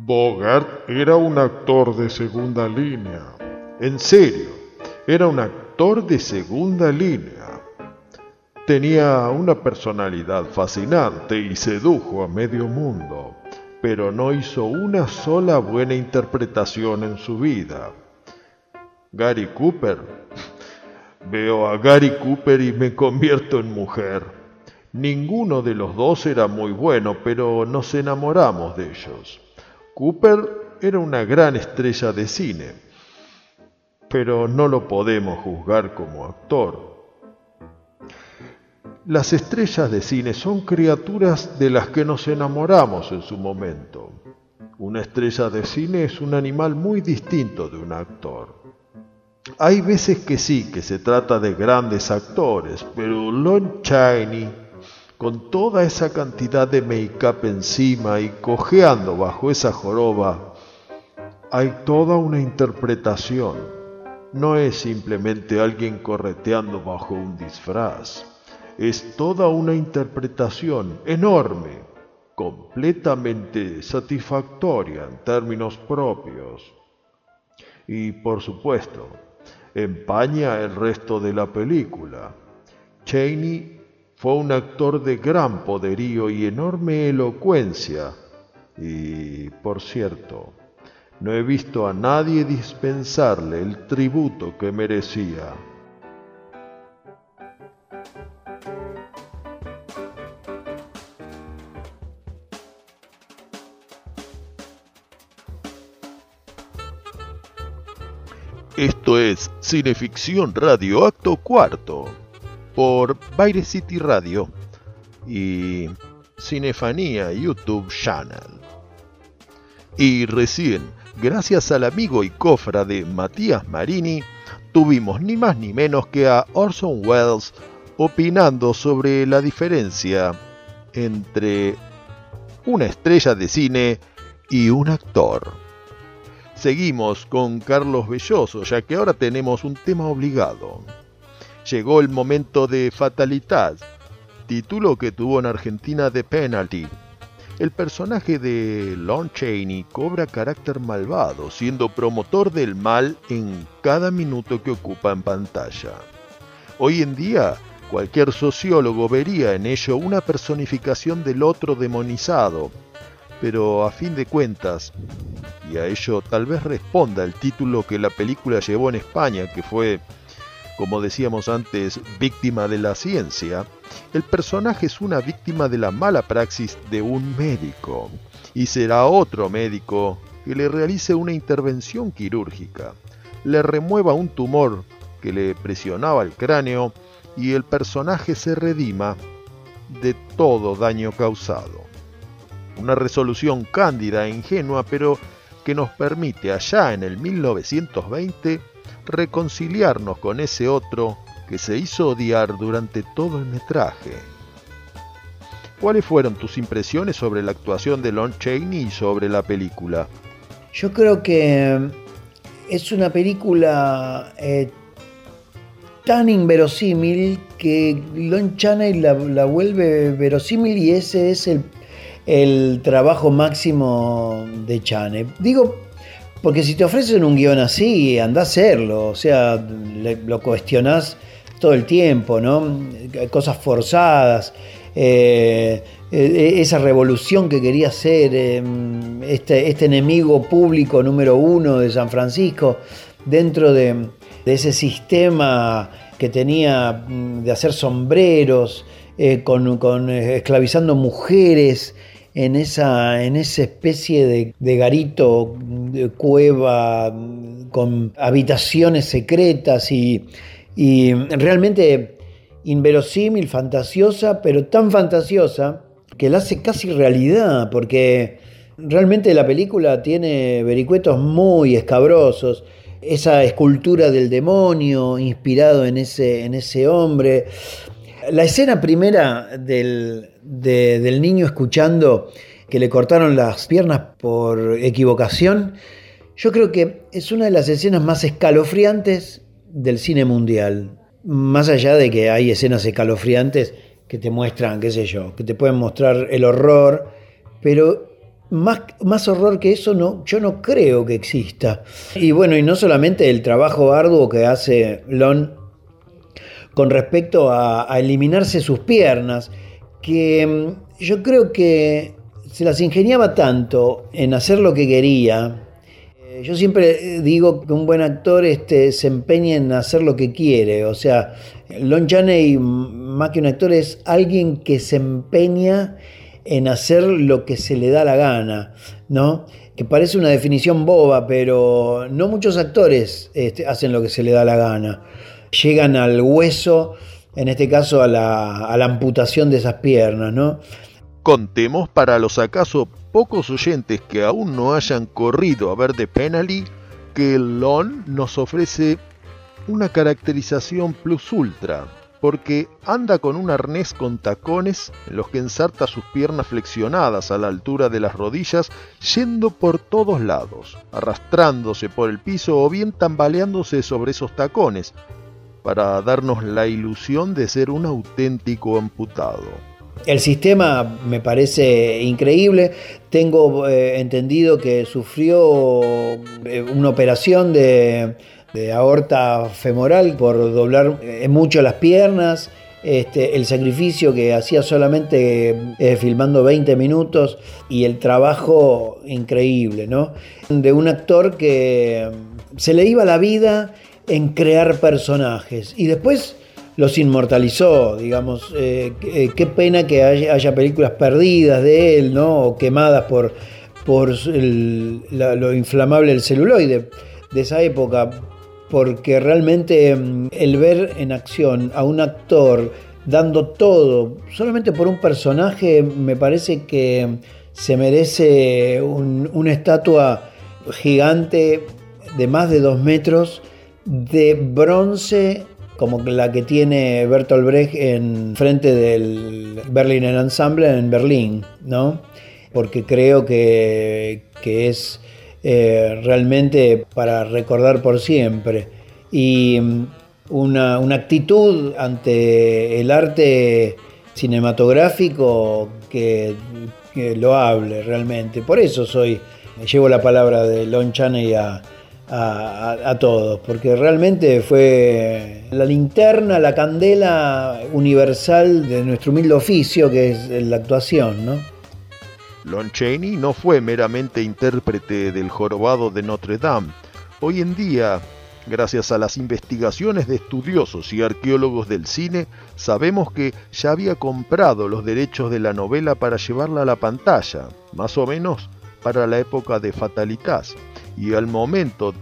Bogart era un actor de segunda línea. En serio, era un actor de segunda línea. Tenía una personalidad fascinante y sedujo a medio mundo pero no hizo una sola buena interpretación en su vida. Gary Cooper. Veo a Gary Cooper y me convierto en mujer. Ninguno de los dos era muy bueno, pero nos enamoramos de ellos. Cooper era una gran estrella de cine, pero no lo podemos juzgar como actor. Las estrellas de cine son criaturas de las que nos enamoramos en su momento. Una estrella de cine es un animal muy distinto de un actor. Hay veces que sí, que se trata de grandes actores, pero Lon Chaney, con toda esa cantidad de make-up encima y cojeando bajo esa joroba, hay toda una interpretación. No es simplemente alguien correteando bajo un disfraz es toda una interpretación enorme, completamente satisfactoria en términos propios. Y por supuesto, empaña el resto de la película. Cheney fue un actor de gran poderío y enorme elocuencia. Y, por cierto, no he visto a nadie dispensarle el tributo que merecía. Esto es Cineficción Radio Acto Cuarto por Baile City Radio y Cinefanía YouTube Channel. Y recién, gracias al amigo y cofra de Matías Marini, tuvimos ni más ni menos que a Orson Welles opinando sobre la diferencia entre una estrella de cine y un actor. Seguimos con Carlos Belloso, ya que ahora tenemos un tema obligado. Llegó el momento de Fatalidad, título que tuvo en Argentina de Penalty. El personaje de Lon Chaney cobra carácter malvado, siendo promotor del mal en cada minuto que ocupa en pantalla. Hoy en día, cualquier sociólogo vería en ello una personificación del otro demonizado, pero a fin de cuentas, y a ello tal vez responda el título que la película llevó en España, que fue, como decíamos antes, víctima de la ciencia, el personaje es una víctima de la mala praxis de un médico, y será otro médico que le realice una intervención quirúrgica, le remueva un tumor que le presionaba el cráneo y el personaje se redima de todo daño causado. Una resolución cándida e ingenua, pero que nos permite allá en el 1920 reconciliarnos con ese otro que se hizo odiar durante todo el metraje. ¿Cuáles fueron tus impresiones sobre la actuación de Lon Chaney y sobre la película? Yo creo que es una película eh, tan inverosímil que Lon Chaney la, la, vuelve verosímil y ese es el, el trabajo máximo de Chaney. Digo, porque si te ofrecen un guion así, anda a hacerlo, o sea, lo cuestionás todo el tiempo, ¿no? Cosas forzadas. Eh, eh, esa revolución que quería hacer eh, este, este, enemigo público número uno de San Francisco dentro de, ese sistema que tenía mm, de hacer sombreros, con, esclavizando mujeres en esa, en esa especie de, de garito, de cueva, con habitaciones secretas y y realmente inverosímil, fantasiosa, pero tan fantasiosa que la hace casi realidad, porque realmente la película tiene vericuetos muy escabrosos, esa escultura del demonio inspirado en ese, en ese hombre. La escena primera del, del niño escuchando que le cortaron las piernas por equivocación, yo creo que es una de las escenas más escalofriantes del cine mundial. Más allá de que hay escenas escalofriantes que te muestran, qué sé yo, que te pueden mostrar el horror, pero más, más horror que eso no, yo no creo que exista. Y bueno, y no solamente el trabajo arduo que hace Lon con respecto a, eliminarse sus piernas, que mm, yo creo que se las ingeniaba tanto en hacer lo que quería, yo siempre eh, digo que un buen actor este, se empeña en hacer lo que quiere. O sea, Lon Chaney, más que un actor, es alguien que se empeña en hacer lo que se le da la gana, ¿no? Que parece una definición boba, pero no muchos actores este, hacen lo que se le da la gana. Llegan al hueso, en este caso a la, amputación de esas piernas, ¿no? Contemos para los acaso pocos oyentes que aún no hayan corrido a ver The Penalty que LON nos ofrece una caracterización plus ultra, porque anda con un arnés con tacones en los que ensarta sus piernas flexionadas a la altura de las rodillas, yendo por todos lados, arrastrándose por el piso o bien tambaleándose sobre esos tacones, para darnos la ilusión de ser un auténtico amputado. El sistema me parece increíble. Tengo eh, entendido que sufrió eh, una operación de, aorta femoral por doblar eh, mucho las piernas. Este, el sacrificio que hacía solamente filmando 20 minutos y el trabajo increíble, ¿no? De un actor que se le iba la vida en crear personajes y después los inmortalizó, digamos. Eh, eh, qué pena que haya, películas perdidas de él, ¿no? O quemadas por, por lo inflamable del celuloide de esa época, porque realmente mm, el ver en acción a un actor dando todo solamente por un personaje, me parece que se merece una estatua gigante de más de dos metros de bronce como la que tiene Bertolt Brecht en frente del Berliner Ensemble en Berlín, ¿no? Porque creo que, es eh, realmente para recordar por siempre. Y mm, una, actitud ante el arte cinematográfico que, lo hable realmente. Por eso soy, llevo la palabra de Lon Chaney a, a, todos, porque realmente fue la linterna, la candela universal de nuestro humilde oficio, que es la actuación, ¿no? Lon Chaney no fue meramente intérprete del jorobado de Notre Dame. Hoy en día, gracias a las investigaciones de estudiosos y arqueólogos del cine, sabemos que ya había comprado los derechos de la novela para llevarla a la pantalla, más o menos para la época de Fatalitas y al momento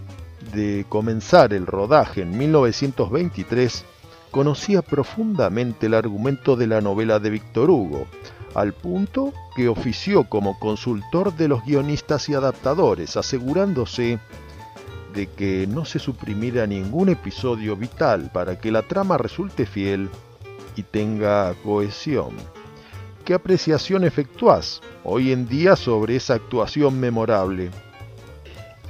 de comenzar el rodaje en 1923 conocía profundamente el argumento de la novela de Víctor Hugo, al punto que ofició como consultor de los guionistas y adaptadores, asegurándose de que no se suprimiera ningún episodio vital para que la trama resulte fiel y tenga cohesión. ¿Qué apreciación efectuás hoy en día sobre esa actuación memorable?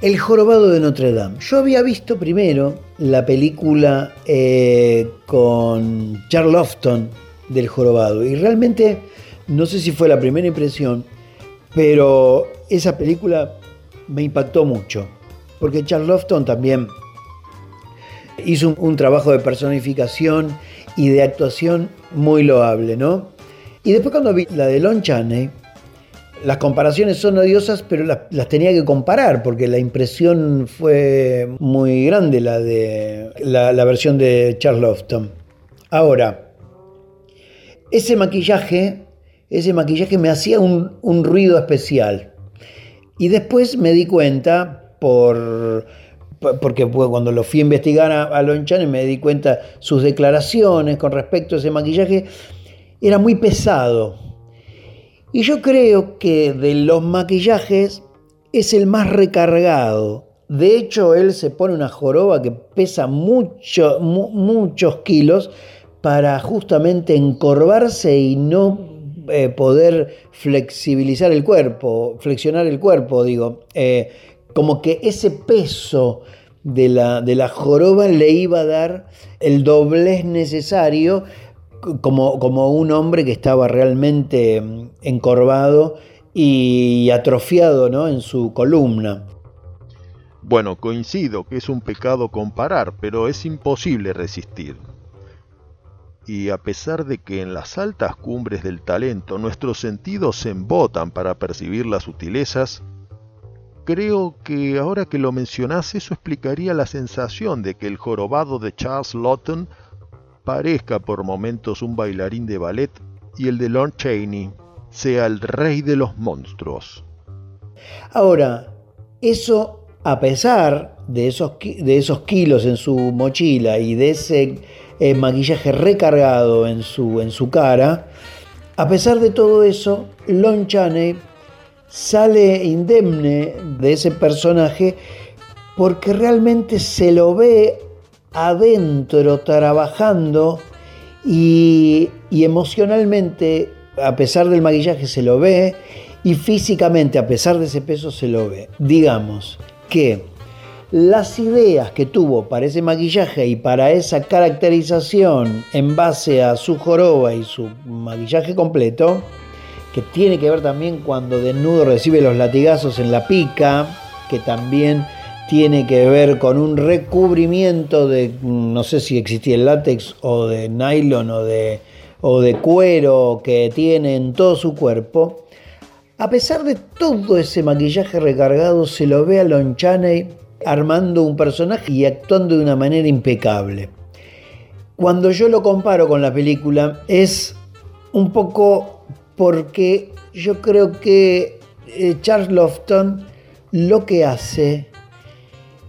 El jorobado de Notre Dame. Yo había visto primero la película eh, con Charleston del jorobado y realmente no sé si fue la primera impresión, pero esa película me impactó mucho porque Charleston también hizo un, trabajo de personificación y de actuación muy loable, ¿no? Y después cuando vi la de Lon Chaney, las comparaciones son odiosas, pero las, tenía que comparar porque la impresión fue muy grande, la de la, versión de Charleston. Ahora, ese maquillaje, ese maquillaje me hacía un, ruido especial. Y después me di cuenta, por, porque cuando lo fui a investigar a, a Chaney me di cuenta sus declaraciones con respecto a ese maquillaje, era muy pesado y yo creo que de los maquillajes es el más recargado. De hecho, él se pone una joroba que pesa mucho, muchos kilos para justamente encorvarse y no eh, poder flexibilizar el cuerpo, flexionar el cuerpo, digo. Eh, como que ese peso de la, de la joroba le iba a dar el doblez necesario como, como un hombre que estaba realmente mm, encorvado y atrofiado ¿no? en su columna. Bueno, coincido que es un pecado comparar, pero es imposible resistir. Y a pesar de que en las altas cumbres del talento nuestros sentidos se embotan para percibir las sutilezas, creo que ahora que lo mencionas eso explicaría la sensación de que el jorobado de Charles Lawton parezca por momentos un bailarín de ballet y el de Lon Chaney sea el rey de los monstruos. Ahora, eso a pesar de esos, de esos kilos en su mochila y de ese eh, maquillaje recargado en su, en su cara, a pesar de todo eso, Lon Chaney sale indemne de ese personaje porque realmente se lo ve adentro trabajando y, emocionalmente, a pesar del maquillaje, se lo ve y físicamente, a pesar de ese peso, se lo ve. Digamos que las ideas que tuvo para ese maquillaje y para esa caracterización en base a su joroba y su maquillaje completo, que tiene que ver también cuando desnudo recibe los latigazos en la pica, que también tiene que ver con un recubrimiento de, no sé si existía el látex o de nylon o de, o de cuero que tiene en todo su cuerpo. A pesar de todo ese maquillaje recargado, se lo ve a Lon Chaney armando un personaje y actuando de una manera impecable. Cuando yo lo comparo con la película es un poco porque yo creo que eh, Charles Lofton lo que hace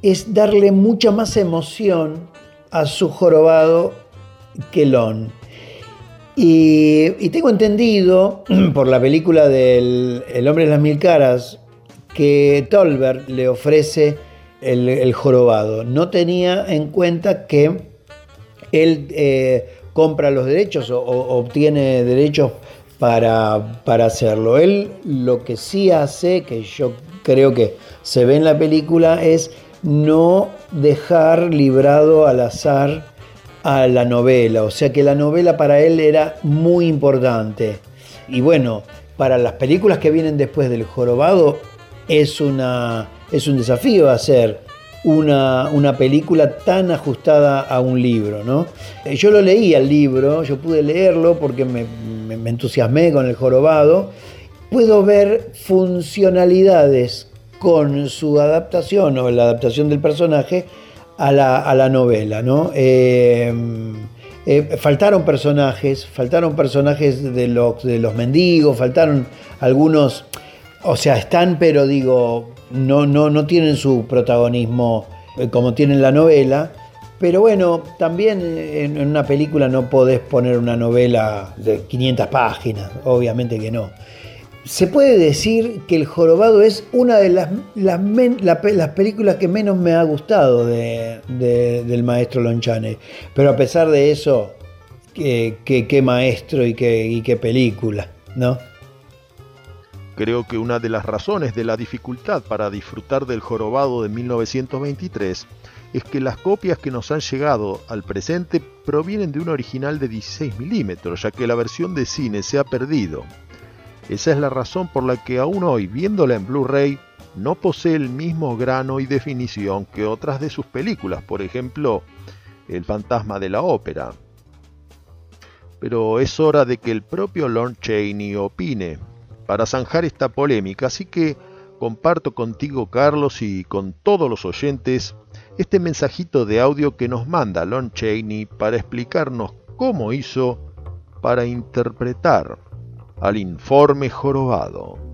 es darle mucha más emoción a su jorobado que Lon. Y, tengo entendido por la película del El hombre de las mil caras que Tolbert le ofrece el, jorobado. No tenía en cuenta que él eh, compra los derechos o, obtiene derechos para, para hacerlo. Él lo que sí hace, que yo creo que se ve en la película, es no dejar librado al azar a la novela, o sea que la novela para él era muy importante. Y bueno, para las películas que vienen después del jorobado es, una, es un desafío hacer una, una, película tan ajustada a un libro. ¿no? Yo lo leí al libro, yo pude leerlo porque me, me entusiasmé con el jorobado. Puedo ver funcionalidades con su adaptación o la adaptación del personaje a la, novela. ¿no? Eh, eh, faltaron personajes, faltaron personajes de los, de los mendigos, faltaron algunos, O sea, están, pero digo, no, no, no tienen su protagonismo eh, como tienen la novela. Pero bueno, también en una película no podés poner una novela de 500 páginas, obviamente que no. Se puede decir que El Jorobado es una de las, las, películas que menos me ha gustado del maestro Lonchane. Pero a pesar de eso, qué, maestro y qué, y qué película, ¿no? Creo que una de las razones de la dificultad para disfrutar del jorobado de 1923 es que las copias que nos han llegado al presente provienen de un original de 16 milímetros, ya que la versión de cine se ha perdido. Esa es la razón por la que aún hoy, viéndola en Blu-ray, no posee el mismo grano y definición que otras de sus películas, por ejemplo, El fantasma de la ópera. Pero es hora de que el propio Lon Chaney opine para zanjar esta polémica, así que comparto contigo Carlos y con todos los oyentes este mensajito de audio que nos manda Lon Chaney para explicarnos cómo hizo para interpretar al informe jorobado.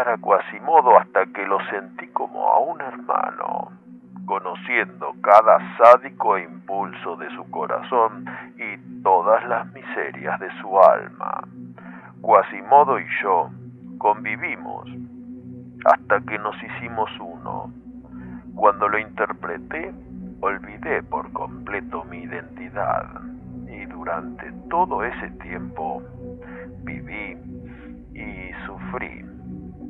a Quasimodo hasta que lo sentí como a un hermano, conociendo cada sádico impulso de su corazón y todas las miserias de su alma. Quasimodo y yo convivimos hasta que nos hicimos uno. Cuando lo interpreté, olvidé por completo mi identidad y durante todo ese tiempo viví y sufrí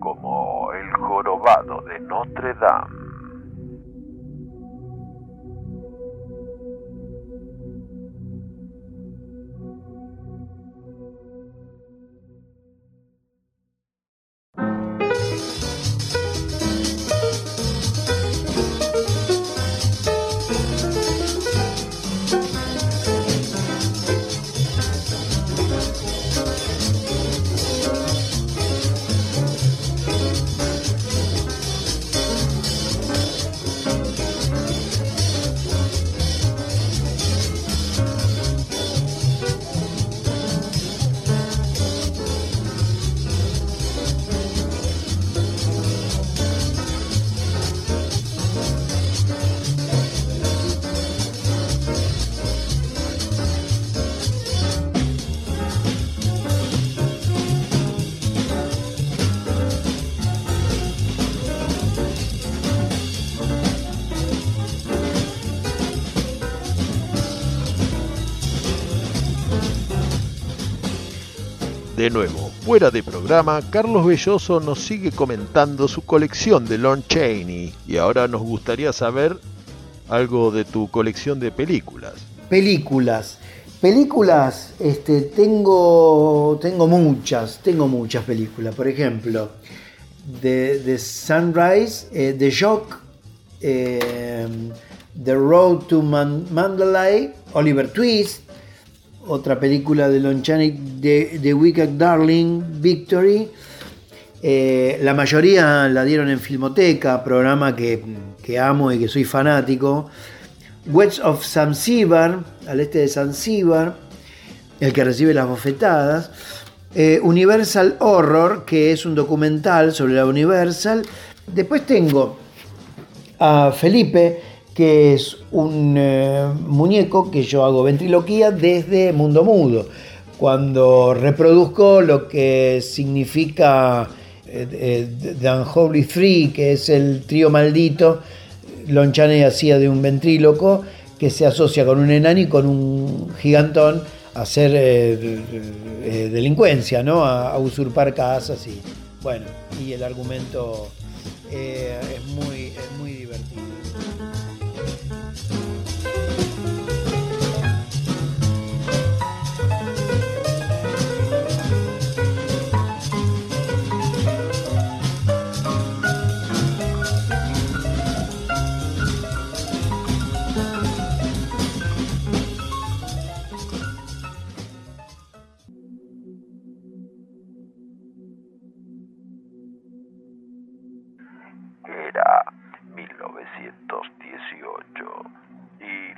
como el jorobado de Notre Dame. Fuera de programa, Carlos Belloso nos sigue comentando su colección de Lon Chaney y ahora nos gustaría saber algo de tu colección de películas. Películas. Películas, este, tengo, tengo muchas, tengo muchas películas. Por ejemplo, The, Sunrise, eh, The Shock, eh, The Road to Mandalay, Oliver Twist, otra película de Lon Chaney, The, Wicked Darling, Victory. Eh, la mayoría la dieron en Filmoteca, programa que, amo y que soy fanático. Wets of Zanzibar, al este de Zanzibar, el que recibe las bofetadas. Eh, Universal Horror, que es un documental sobre la Universal. Después tengo a Felipe, que es un eh, muñeco que yo hago ventriloquía desde Mundo Mudo. Cuando reproduzco lo que significa eh, eh, Unholy Three, que es el trío maldito, Lonchane hacía de un ventríloco que se asocia con un enano y con un gigantón a hacer delincuencia, ¿no? A, usurpar casas y bueno, y el argumento es, muy,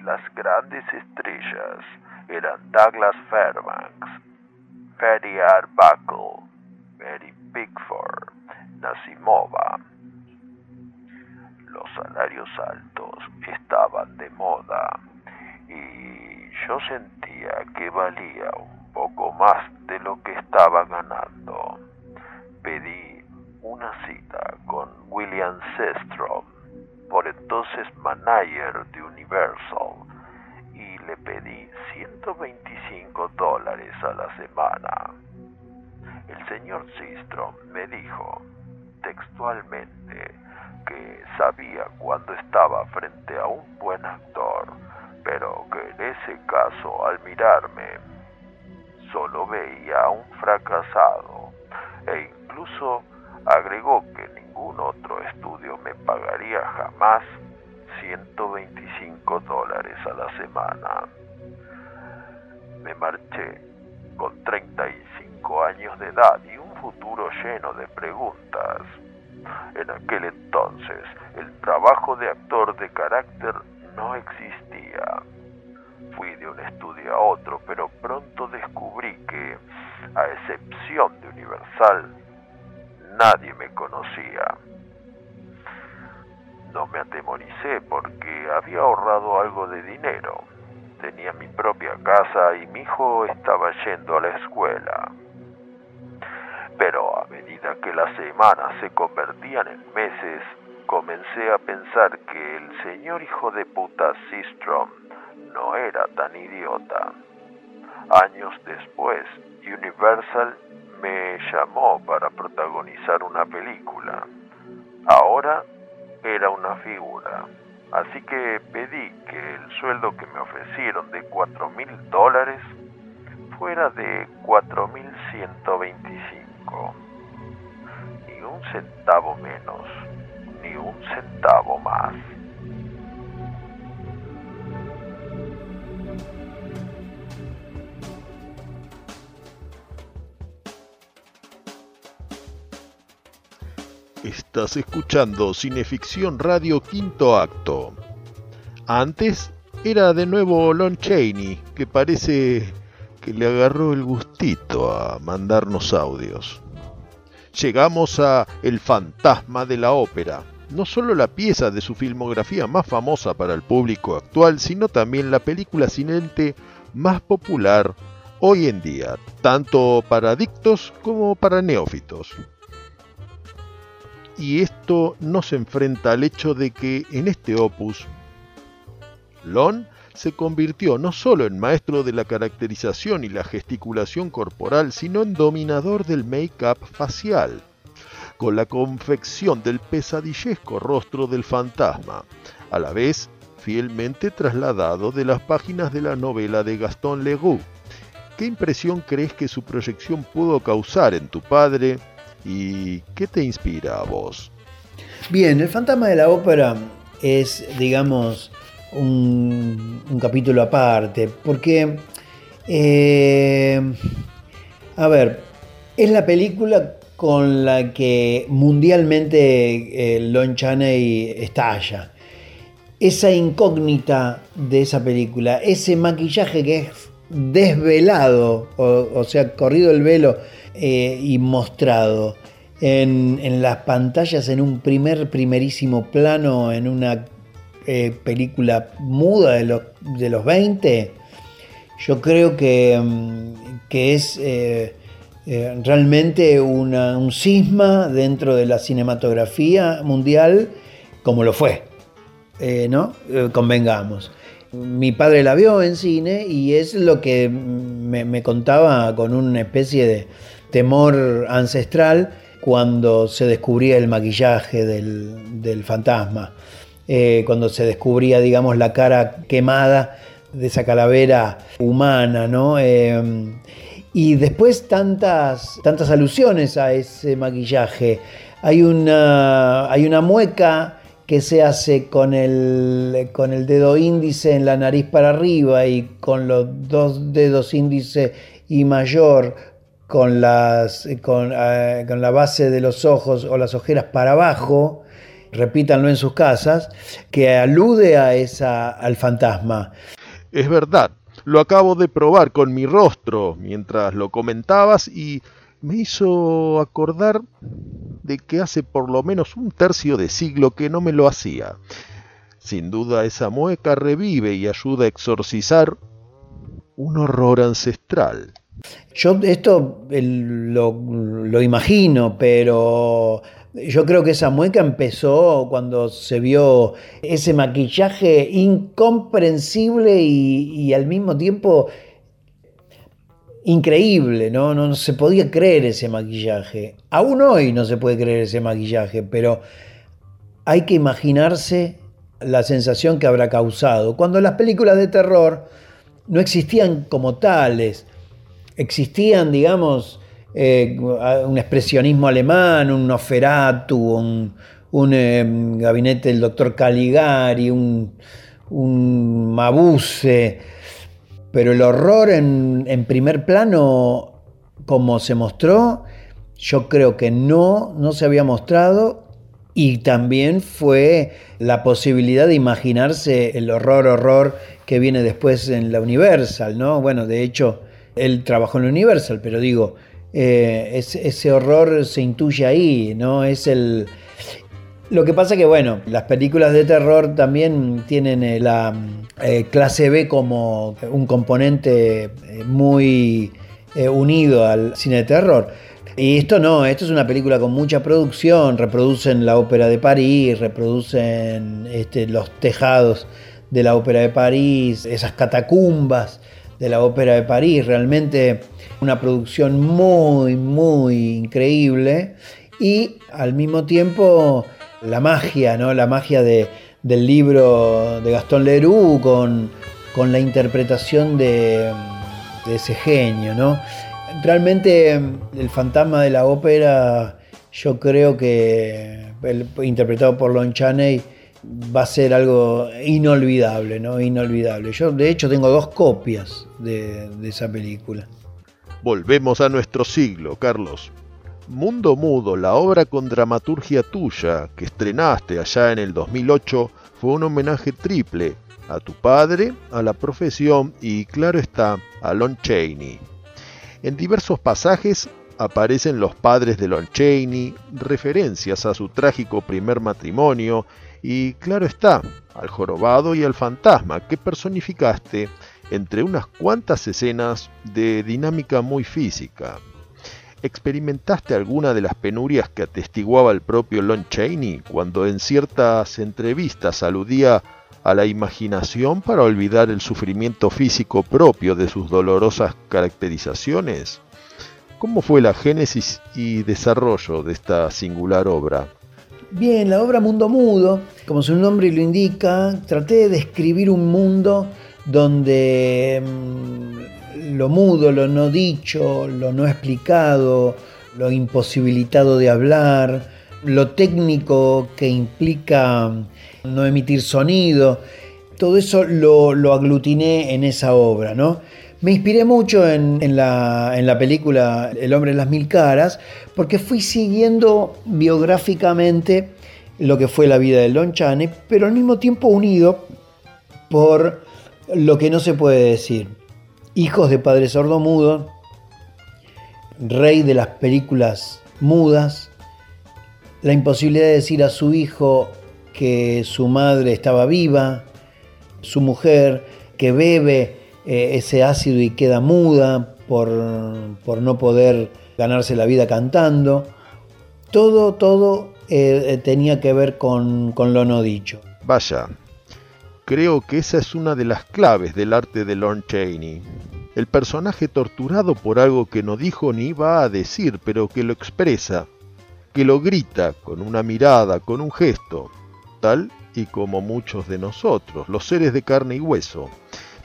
las grandes estrellas eran Douglas Fairbanks, Fatty Arbuckle, Mary Pickford, Nasimova. Los salarios altos estaban de moda y yo sentía que valía un poco más de lo que estaba ganando. Pedí una cita con William Sestrom, por entonces manager de Universal, y le pedí 125 dólares a la semana. El señor Sistrom me dijo textualmente que sabía cuando estaba frente a un buen actor, pero que en ese caso al mirarme solo veía a un fracasado e incluso agregó que ningún otro estudio me pagaría jamás 125 dólares a la semana. Me marché con 35 años de edad y un futuro lleno de preguntas. En aquel entonces el trabajo de actor de carácter no existía. Fui de un estudio a otro, pero pronto descubrí que, a excepción de Universal, nadie me conocía. No me atemoricé porque había ahorrado algo de dinero. Tenía mi propia casa y mi hijo estaba yendo a la escuela. Pero a medida que las semanas se convertían en meses, comencé a pensar que el señor hijo de puta Sistrom no era tan idiota. Años después, Universal me llamó para protagonizar una película. Ahora era una figura. Así que pedí que el sueldo que me ofrecieron de cuatro mil dólares fuera de cuatro mil ciento veinticinco. Ni un centavo menos, ni un centavo más. Estás escuchando Cineficción Radio Quinto Acto. Antes era de nuevo Lon Chaney, que parece que le agarró el gustito a mandarnos audios. Llegamos a El fantasma de la ópera, no solo la pieza de su filmografía más famosa para el público actual, sino también la película silente más popular hoy en día, tanto para adictos como para neófitos y esto nos enfrenta al hecho de que en este opus, Lon se convirtió no solo en maestro de la caracterización y la gesticulación corporal, sino en dominador del make-up facial, con la confección del pesadillesco rostro del fantasma, a la vez fielmente trasladado de las páginas de la novela de Gaston Leroux. ¿Qué impresión crees que su proyección pudo causar en tu padre, ¿Y qué te inspira a vos? Bien, El fantasma de la ópera es, digamos, un, capítulo aparte, porque, eh, a ver, es la película con la que mundialmente eh, Lon Chaney estalla. Esa incógnita de esa película, ese maquillaje que es desvelado, o sea, corrido el velo eh, y mostrado en, las pantallas en un primer, primerísimo plano, en una eh, película muda de los, de los 20, yo creo que, mm, que es eh, realmente un cisma dentro de la cinematografía mundial, como lo fue, ¿no? convengamos. Mi padre la vio en cine y es lo que me contaba con una especie de, temor ancestral cuando se descubría el maquillaje del, fantasma, eh, cuando se descubría, digamos, la cara quemada de esa calavera humana, ¿no? Eh, y después tantas, tantas alusiones a ese maquillaje. Hay una, hay una mueca que se hace con el, con el dedo índice en la nariz para arriba y con los dos dedos índice y mayor con, las, eh, con, la base de los ojos o las ojeras para abajo repítanlo en sus casas, que alude a esa, al fantasma. Es verdad, lo acabo de probar con mi rostro mientras lo comentabas y me hizo acordar de que hace por lo menos un tercio de siglo que no me lo hacía. Sin duda esa mueca revive y ayuda a exorcizar un horror ancestral. Yo esto lo, lo, imagino, pero yo creo que esa mueca empezó cuando se vio ese maquillaje incomprensible y, al mismo tiempo increíble, ¿no? ¿no? se podía creer ese maquillaje. Aún hoy no se puede creer ese maquillaje, pero hay que imaginarse la sensación que habrá causado. Cuando las películas de terror no existían como tales, existían, digamos, eh, un expresionismo alemán, un Noferatu, un, eh, gabinete del doctor Caligari, un, un Mabuse, pero el horror en, en, primer plano, como se mostró, yo creo que no, no se había mostrado y también fue la posibilidad de imaginarse el horror, horror que viene después en la Universal, ¿no? Bueno, de hecho, él trabajó en Universal, pero digo, eh, ese horror se intuye ahí, ¿no? Es el. Lo que pasa que, bueno, las películas de terror también tienen eh, la eh, clase B como un componente muy unido al cine de terror. Y esto no, esto es una película con mucha producción, reproducen la ópera de París, reproducen este, los tejados de la ópera de París, esas catacumbas de la Ópera de París, realmente una producción muy, muy increíble y al mismo tiempo la magia, ¿no? la magia de, del libro de Gastón Leroux con, con la interpretación de, de, ese genio. ¿no? Realmente el fantasma de la ópera, yo creo que interpretado por Lon Chaney, va a ser algo inolvidable, ¿no? Inolvidable. Yo, de hecho, tengo dos copias de, esa película. Volvemos a nuestro siglo, Carlos. Mundo Mudo, la obra con dramaturgia tuya que estrenaste allá en el 2008, fue un homenaje triple a tu padre, a la profesión y, claro está, a Lon Chaney. En diversos pasajes aparecen los padres de Lon Chaney, referencias a su trágico primer matrimonio y claro está, al jorobado y al fantasma que personificaste entre unas cuantas escenas de dinámica muy física. ¿Experimentaste alguna de las penurias que atestiguaba el propio Lon Chaney cuando en ciertas entrevistas aludía a la imaginación para olvidar el sufrimiento físico propio de sus dolorosas caracterizaciones? ¿Cómo fue la génesis y desarrollo de esta singular obra? Bien, la obra Mundo Mudo, como su nombre lo indica, traté de describir un mundo donde mm, lo mudo, lo no dicho, lo no explicado, lo imposibilitado de hablar, lo técnico que implica no emitir sonido, todo eso lo, lo aglutiné en esa obra, ¿no? Me inspiré mucho en, la, película El hombre de las mil caras, porque fui siguiendo biográficamente lo que fue la vida de Lon Chaney, pero al mismo tiempo unido por lo que no se puede decir. Hijos de padre sordo-mudo, rey de las películas mudas, la imposibilidad de decir a su hijo que su madre estaba viva, su mujer que bebe eh, ese ácido y queda muda por, no poder ganarse la vida cantando. Todo, todo eh, eh, tenía que ver con, con lo no dicho. Vaya, creo que esa es una de las claves del arte de Lorne Chaney. El personaje torturado por algo que no dijo ni iba a decir, pero que lo expresa, que lo grita con una mirada, con un gesto, tal y como muchos de nosotros, los seres de carne y hueso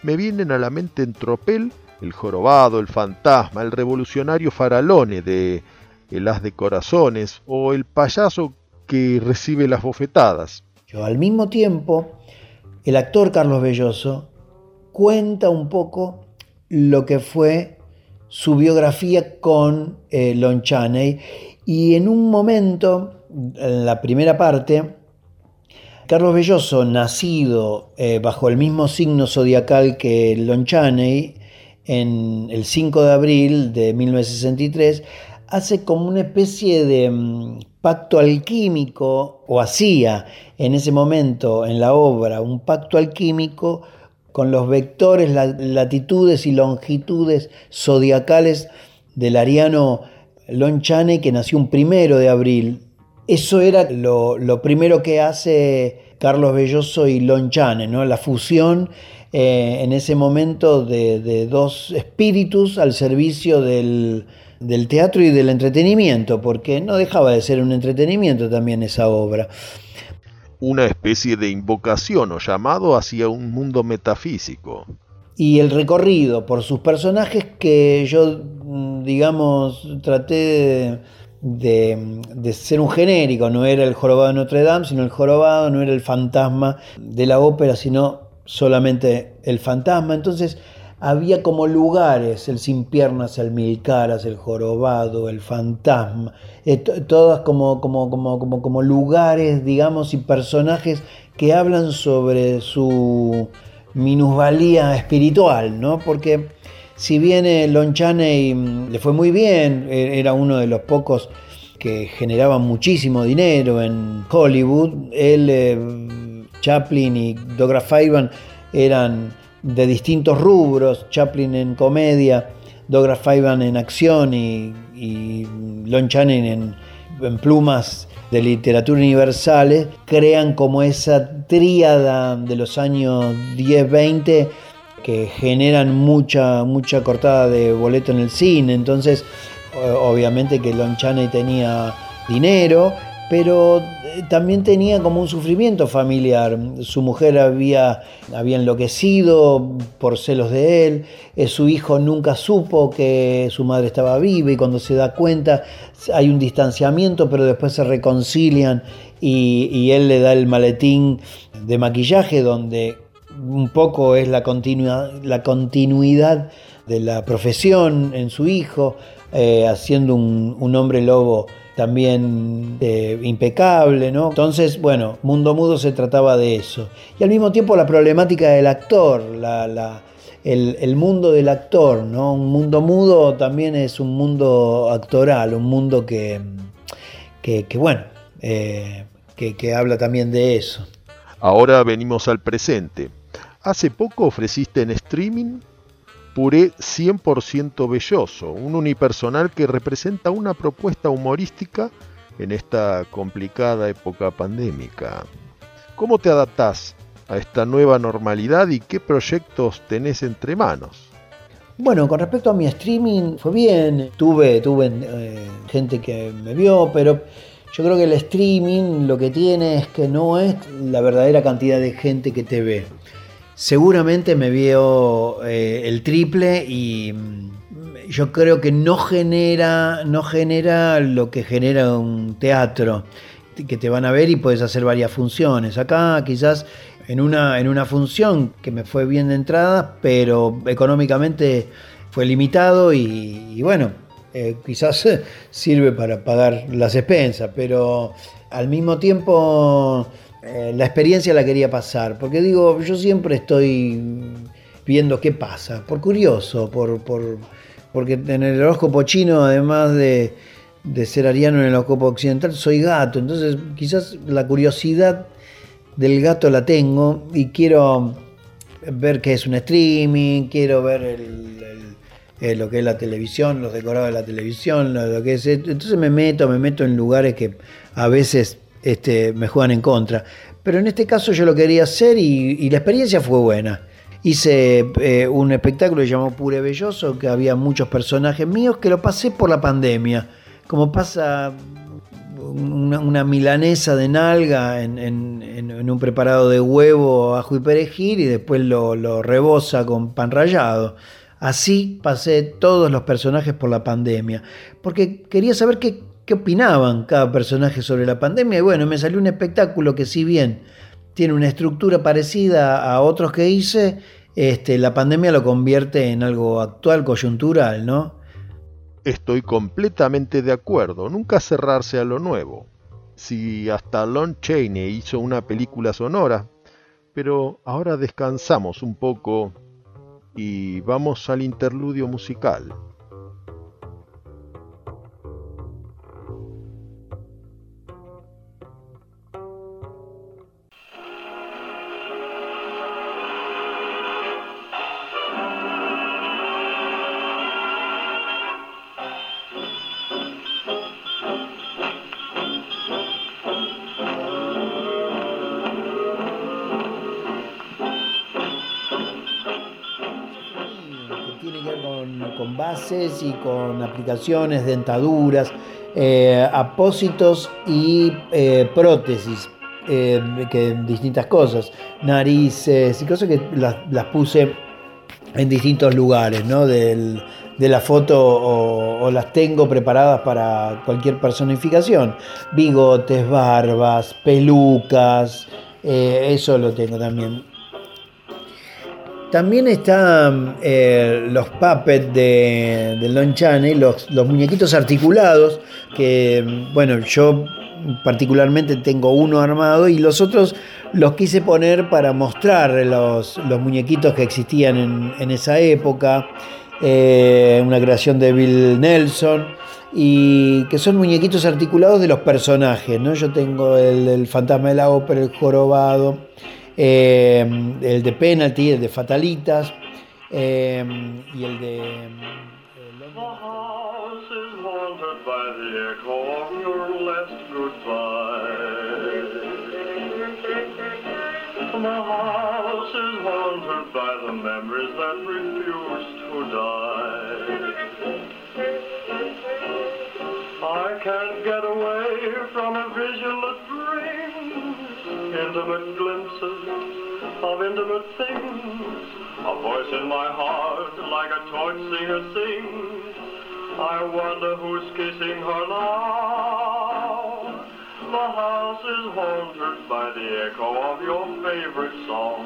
me vienen a la mente en tropel el jorobado, el fantasma, el revolucionario faralone de El As de Corazones o el payaso que recibe las bofetadas. Yo, al mismo tiempo, el actor Carlos Belloso cuenta un poco lo que fue su biografía con eh, Lon Chaney y en un momento, en la primera parte, Carlos Belloso, nacido eh, bajo el mismo signo zodiacal que Lon Chaney, en el 5 de abril de 1963, hace como una especie de mm, pacto alquímico, o hacía en ese momento en la obra un pacto alquímico con los vectores, latitudes y longitudes zodiacales del ariano Lon Chaney, que nació un primero de abril. Eso era lo, primero que hace Carlos Belloso y Lon Chaney, ¿no? la fusión eh, en ese momento de, dos espíritus al servicio del, del teatro y del entretenimiento, porque no dejaba de ser un entretenimiento también esa obra una especie de invocación o llamado hacia un mundo metafísico. Y el recorrido por sus personajes que yo, mm, digamos, traté de, de, ser un genérico, no era el jorobado de Notre Dame, sino el jorobado, no era el fantasma de la ópera, sino solamente el fantasma. Entonces, había como lugares, el sin piernas, el mil caras, el jorobado, el fantasma, eh, todas como, como, como, como, como lugares, digamos, y personajes que hablan sobre su minusvalía espiritual, ¿no? Porque si bien eh, Lon Chaney mm, le fue muy bien, e, era uno de los pocos que generaban muchísimo dinero en Hollywood, él, eh, Chaplin y Douglas Fairbanks eran de distintos rubros, Chaplin en comedia, Douglas Fairbanks en acción y, Lon Chaney en, plumas de literatura universales, crean como esa tríada de los años 10-20 que generan mucha, mucha cortada de boleto en el cine. Entonces, obviamente que Lon Chaney tenía dinero, pero eh, también tenía como un sufrimiento familiar. Su mujer había, había enloquecido por celos de él, eh, su hijo nunca supo que su madre estaba viva y cuando se da cuenta hay un distanciamiento, pero después se reconcilian y, él le da el maletín de maquillaje donde un poco es la, la continuidad de la profesión en su hijo, eh, haciendo un, hombre lobo también eh, impecable, ¿no? Entonces, bueno, Mundo Mudo se trataba de eso. Y al mismo tiempo la problemática del actor, el, mundo del actor, ¿no? Un mundo mudo también es un mundo actoral, un mundo que, que, bueno, eh, que, que habla también de eso. Ahora venimos al presente. Hace poco ofreciste en streaming Puré 100% Belloso, un unipersonal que representa una propuesta humorística en esta complicada época pandémica. ¿Cómo te adaptás a esta nueva normalidad y qué proyectos tenés entre manos? Bueno, con respecto a mi streaming fue bien, tuve, tuve eh, gente que me vio, pero yo creo que el streaming lo que tiene es que no es la verdadera cantidad de gente que te ve seguramente me vio eh, el triple y mm, yo creo que no genera, no genera lo que genera un teatro, que te van a ver y puedes hacer varias funciones. Acá quizás en una, en una función que me fue bien de entrada, pero económicamente fue limitado y, bueno, eh, quizás sirve para pagar las expensas, pero al mismo tiempo eh, la experiencia la quería pasar, porque digo, yo siempre estoy viendo qué pasa, por curioso, por, porque en el horóscopo chino, además de, ser ariano en el horóscopo occidental, soy gato, entonces quizás la curiosidad del gato la tengo y quiero ver qué es un streaming, quiero ver lo que es la televisión, los decorados de la televisión, lo que es. Entonces me meto, me meto en lugares que a veces este, me juegan en contra. Pero en este caso yo lo quería hacer y, la experiencia fue buena. Hice eh, un espectáculo que llamó Pure Belloso, que había muchos personajes míos, que lo pasé por la pandemia. Como pasa una, milanesa de nalga en, un preparado de huevo, ajo y perejil y después lo, lo rebosa con pan rallado. Así pasé todos los personajes por la pandemia, porque quería saber qué, qué opinaban cada personaje sobre la pandemia. Y bueno, me salió un espectáculo que si bien tiene una estructura parecida a otros que hice, este, la pandemia lo convierte en algo actual, coyuntural, ¿no? Estoy completamente de acuerdo, nunca cerrarse a lo nuevo. si hasta Lon Chaney hizo una película sonora, pero ahora descansamos un poco y vamos al interludio musical. Y con aplicaciones, dentaduras, eh, apósitos y eh, prótesis, eh, que distintas cosas, narices y cosas que las, puse en distintos lugares ¿no? de la foto o, las tengo preparadas para cualquier personificación. Bigotes, barbas, pelucas, eso lo tengo también. También están eh, los puppets de, de Lon Chaney, los, muñequitos articulados, que bueno, yo particularmente tengo uno armado y los otros los quise poner para mostrar los, muñequitos que existían en, esa época, eh, una creación de Bill Nelson y que son muñequitos articulados de los personajes, ¿no? Yo tengo el, el fantasma de la ópera, el jorobado, eh, el de penalty, el de fatalitas eh, y el de... The house is intimate glimpses of intimate things. A voice in my heart like a torch singer sings. I wonder who's kissing her now. The house is haunted by the echo of your favorite song.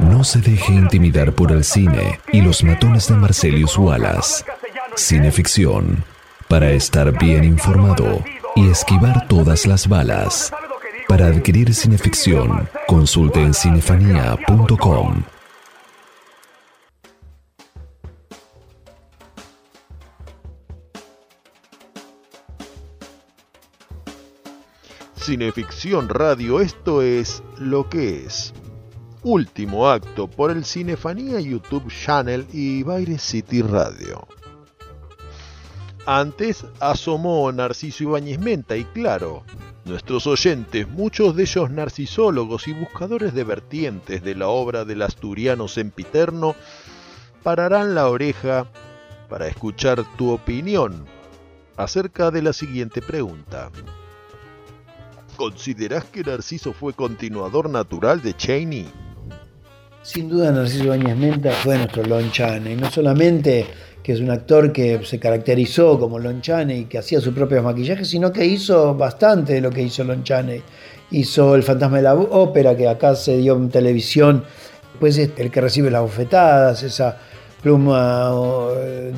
No se deje intimidar por el cine y los matones de Marcelius Wallace. Cineficción, para estar bien informado y esquivar todas las balas. Para adquirir cineficción, consulte en cinefanía.com. Cineficción Radio, esto es lo que es. Último acto por el Cinefanía YouTube Channel y Baile City Radio. Antes asomó Narciso Ibáñez Menta y claro, nuestros oyentes, muchos de ellos narcisólogos y buscadores de vertientes de la obra del asturiano sempiterno, pararán la oreja para escuchar tu opinión acerca de la siguiente pregunta. ¿Considerás que Narciso fue continuador natural de Cheney? Sin duda Narciso Ibáñez Menta fue nuestro Lon Chaney, no solamente que es un actor que se caracterizó como Lon Chaney y que hacía sus propios maquillajes, sino que hizo bastante de lo que hizo Lon Chaney. Hizo El fantasma de la ópera, que acá se dio en televisión, pues el que recibe las bofetadas, esa pluma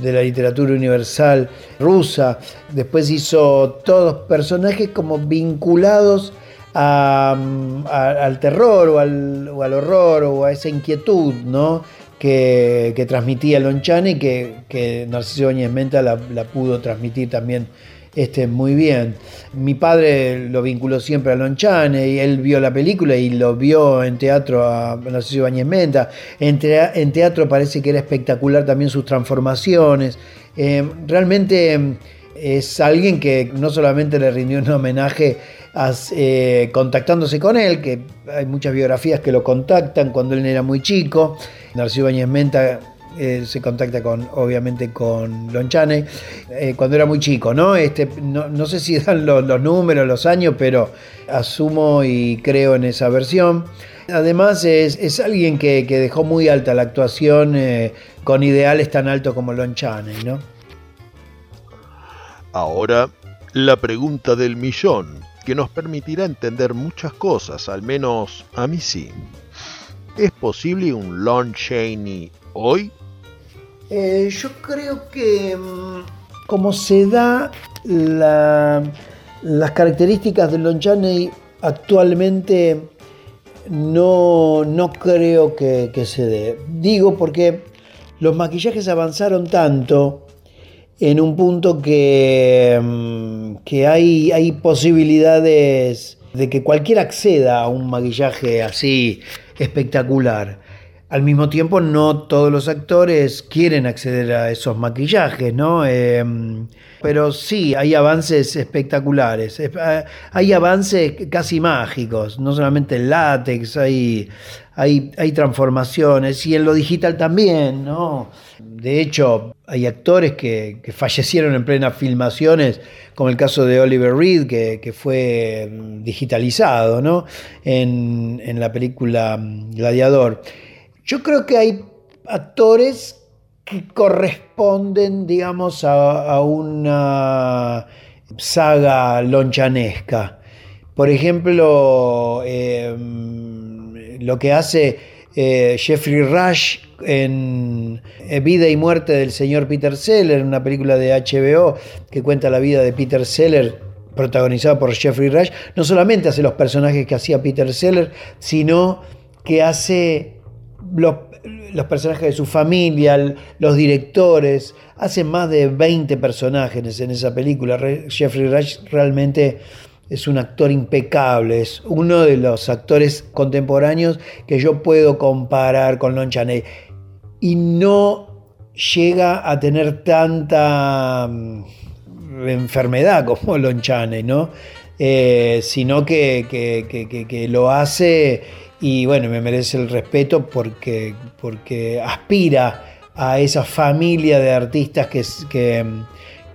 de la literatura universal rusa. Después hizo todos personajes como vinculados al terror o al, horror o a esa inquietud, ¿no? Que, transmitía Lonchane y que, que Narciso Bañez Menta la, pudo transmitir también este, muy bien. Mi padre lo vinculó siempre a Lonchane y él vio la película y lo vio en teatro a Narciso Bañez Menta. En, en teatro parece que era espectacular también sus transformaciones. Eh, realmente eh, es alguien que no solamente le rindió un homenaje eh, contactándose con él, que hay muchas biografías que lo contactan cuando él era muy chico. Narciso Bañez Menta eh, se contacta con, obviamente, con Lonchane eh, cuando era muy chico, ¿no? Este, no, sé si dan los, números, los años, pero asumo y creo en esa versión. Además, es, alguien que, dejó muy alta la actuación con ideales tan altos como Lonchane, ¿no? Ahora, la pregunta del millón que nos permitirá entender muchas cosas, al menos a mí sí. ¿Es posible un Lon Chaney hoy? Eh, yo creo que mm, como se da las características de Lon Chaney actualmente, no, no creo que, que se dé. Digo porque los maquillajes avanzaron tanto en un punto que, mm, que hay, hay posibilidades de que cualquiera acceda a un maquillaje así espectacular. Al mismo tiempo, no todos los actores quieren acceder a esos maquillajes, ¿no? Em, pero sí, hay avances espectaculares. Ah, hay avances casi mágicos, no solamente en látex, hay, hay, transformaciones y en lo digital también, ¿no? De hecho, hay actores que, fallecieron en plenas filmaciones, como el caso de Oliver Reed, que, fue mm, digitalizado ¿no? en, en la película mm, Gladiador. Yo creo que hay actores que corresponden, digamos, a, una saga lonchanesca. Por ejemplo, em, lo que hace eh, Jeffrey Rush en eh, Vida y Muerte del señor Peter Seller, una película de HBO que cuenta la vida de Peter Seller, protagonizada por Jeffrey Rush, no solamente hace los personajes que hacía Peter Seller, sino que hace los, personajes de su familia, los directores, hacen más de 20 personajes en esa película. Jeffrey Rush realmente es un actor impecable, es uno de los actores contemporáneos que yo puedo comparar con Lon Chaney. Y no llega a tener tanta mm, enfermedad como Lon Chaney, ¿no? Eh, sino que, que lo hace y bueno, me merece el respeto porque, porque aspira a esa familia de artistas que,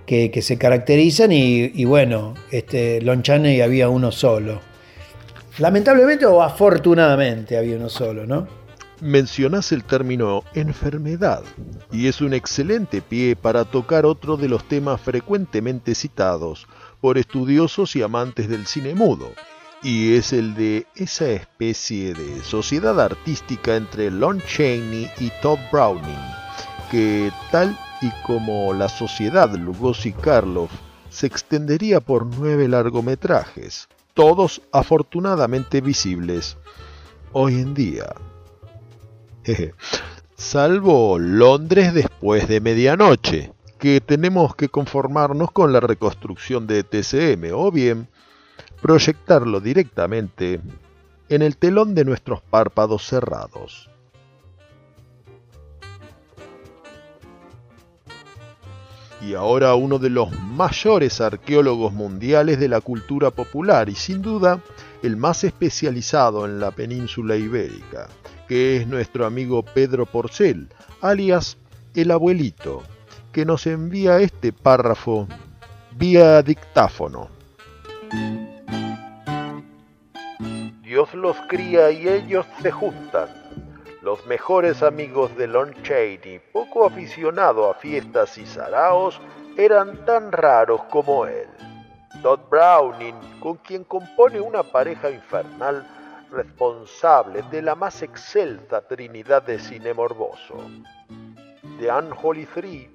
que, se caracterizan y, bueno, este, Lon Chaney había uno solo. Lamentablemente o afortunadamente había uno solo, ¿no? Mencionás el término enfermedad y es un excelente pie para tocar otro de los temas frecuentemente citados por estudiosos y amantes del cine mudo, y es el de esa especie de sociedad artística entre Lon Chaney y Todd Browning, que tal y como la sociedad Lugosi-Karloff se extendería por nueve largometrajes, todos afortunadamente visibles hoy en día. Salvo Londres después de medianoche, que tenemos que conformarnos con la reconstrucción de TCM, o bien proyectarlo directamente en el telón de nuestros párpados cerrados. Y ahora uno de los mayores arqueólogos mundiales de la cultura popular y sin duda el más especializado en la península ibérica, que es nuestro amigo Pedro Porcel, alias el abuelito, que nos envía este párrafo vía dictáfono. Dios los cría y ellos se juntan. Los mejores amigos de Lon Chaney, poco aficionado a fiestas y saraos, eran tan raros como él. Todd Browning, con quien compone una pareja infernal responsable de la más excelsa trinidad de cine morboso. The Unholy Three,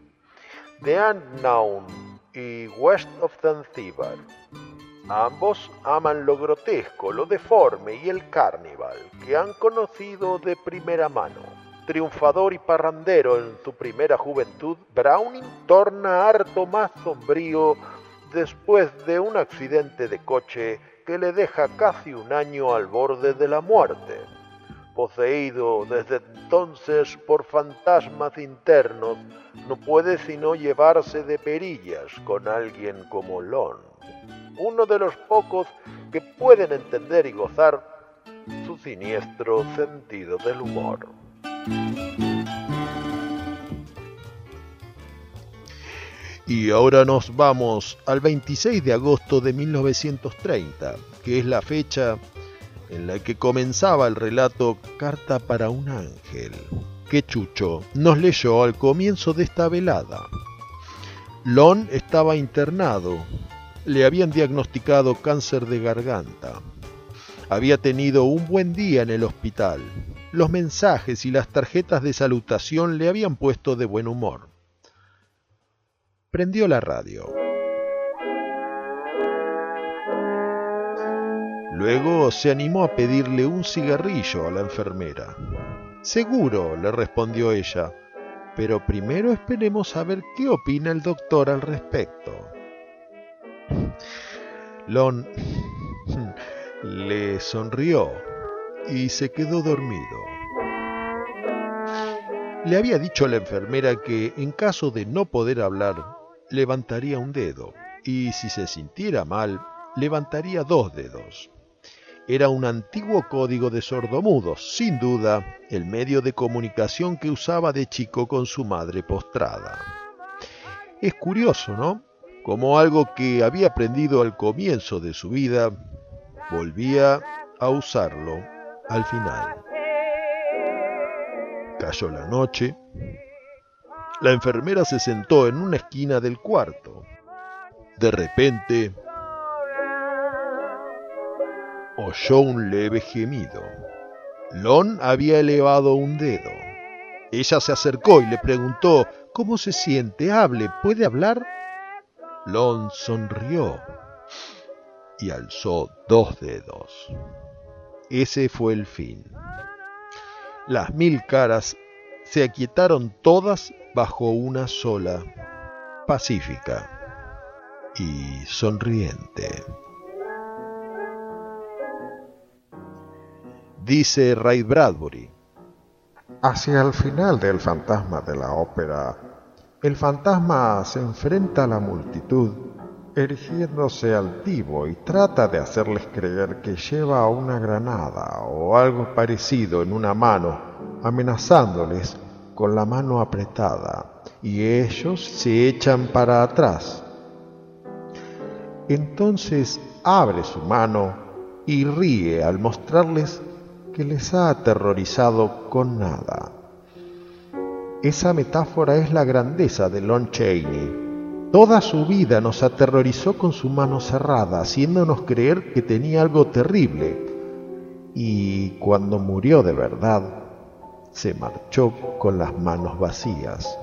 The Unknown y West of Zanzibar Ambos aman lo grotesco, lo deforme y el carnival, que han conocido de primera mano. Triunfador y parrandero en su primera juventud, Browning torna harto más sombrío después de un accidente de coche que le deja casi un año al borde de la muerte. Poseído desde entonces por fantasmas internos, no puede sino llevarse de perillas con alguien como Lon uno de los pocos que pueden entender y gozar su siniestro sentido del humor. Y ahora nos vamos al 26 de agosto de 1930, que es la fecha en la que comenzaba el relato Carta para un ángel, que Chucho nos leyó al comienzo de esta velada. Lon estaba internado le habían diagnosticado cáncer de garganta. Había tenido un buen día en el hospital, los mensajes y las tarjetas de salutación le habían puesto de buen humor. Prendió la radio. Luego se animó a pedirle un cigarrillo a la enfermera. Seguro, le respondió ella, pero primero esperemos a ver qué opina el doctor al respecto. Lon le sonrió y se quedó dormido. Le había dicho a la enfermera que en caso de no poder hablar, levantaría un dedo y si se sintiera mal, levantaría dos dedos era un antiguo código de sordomudos, sin duda el medio de comunicación que usaba de chico con su madre postrada. Es curioso, ¿no? Como algo que había aprendido al comienzo de su vida, volvía a usarlo al final. Cayó la noche. La enfermera se sentó en una esquina del cuarto. De repente, oyó un leve gemido. Lon había elevado un dedo. Ella se acercó y le preguntó, ¿Cómo se siente? Hable, ¿puede hablar? Lon sonrió y alzó dos dedos. Ese fue el fin. Las mil caras se aquietaron todas bajo una sola, pacífica y sonriente. dice Ray Bradbury. Hacia el final del fantasma de la ópera, el fantasma se enfrenta a la multitud, erigiéndose altivo y trata de hacerles creer que lleva una granada o algo parecido en una mano, amenazándoles con la mano apretada, y ellos se echan para atrás. Entonces abre su mano y ríe al mostrarles que les ha aterrorizado con nada. Esa metáfora es la grandeza de Lon Chaney. Toda su vida nos aterrorizó con su mano cerrada, haciéndonos creer que tenía algo terrible. Y cuando murió de verdad, se marchó con las manos vacías.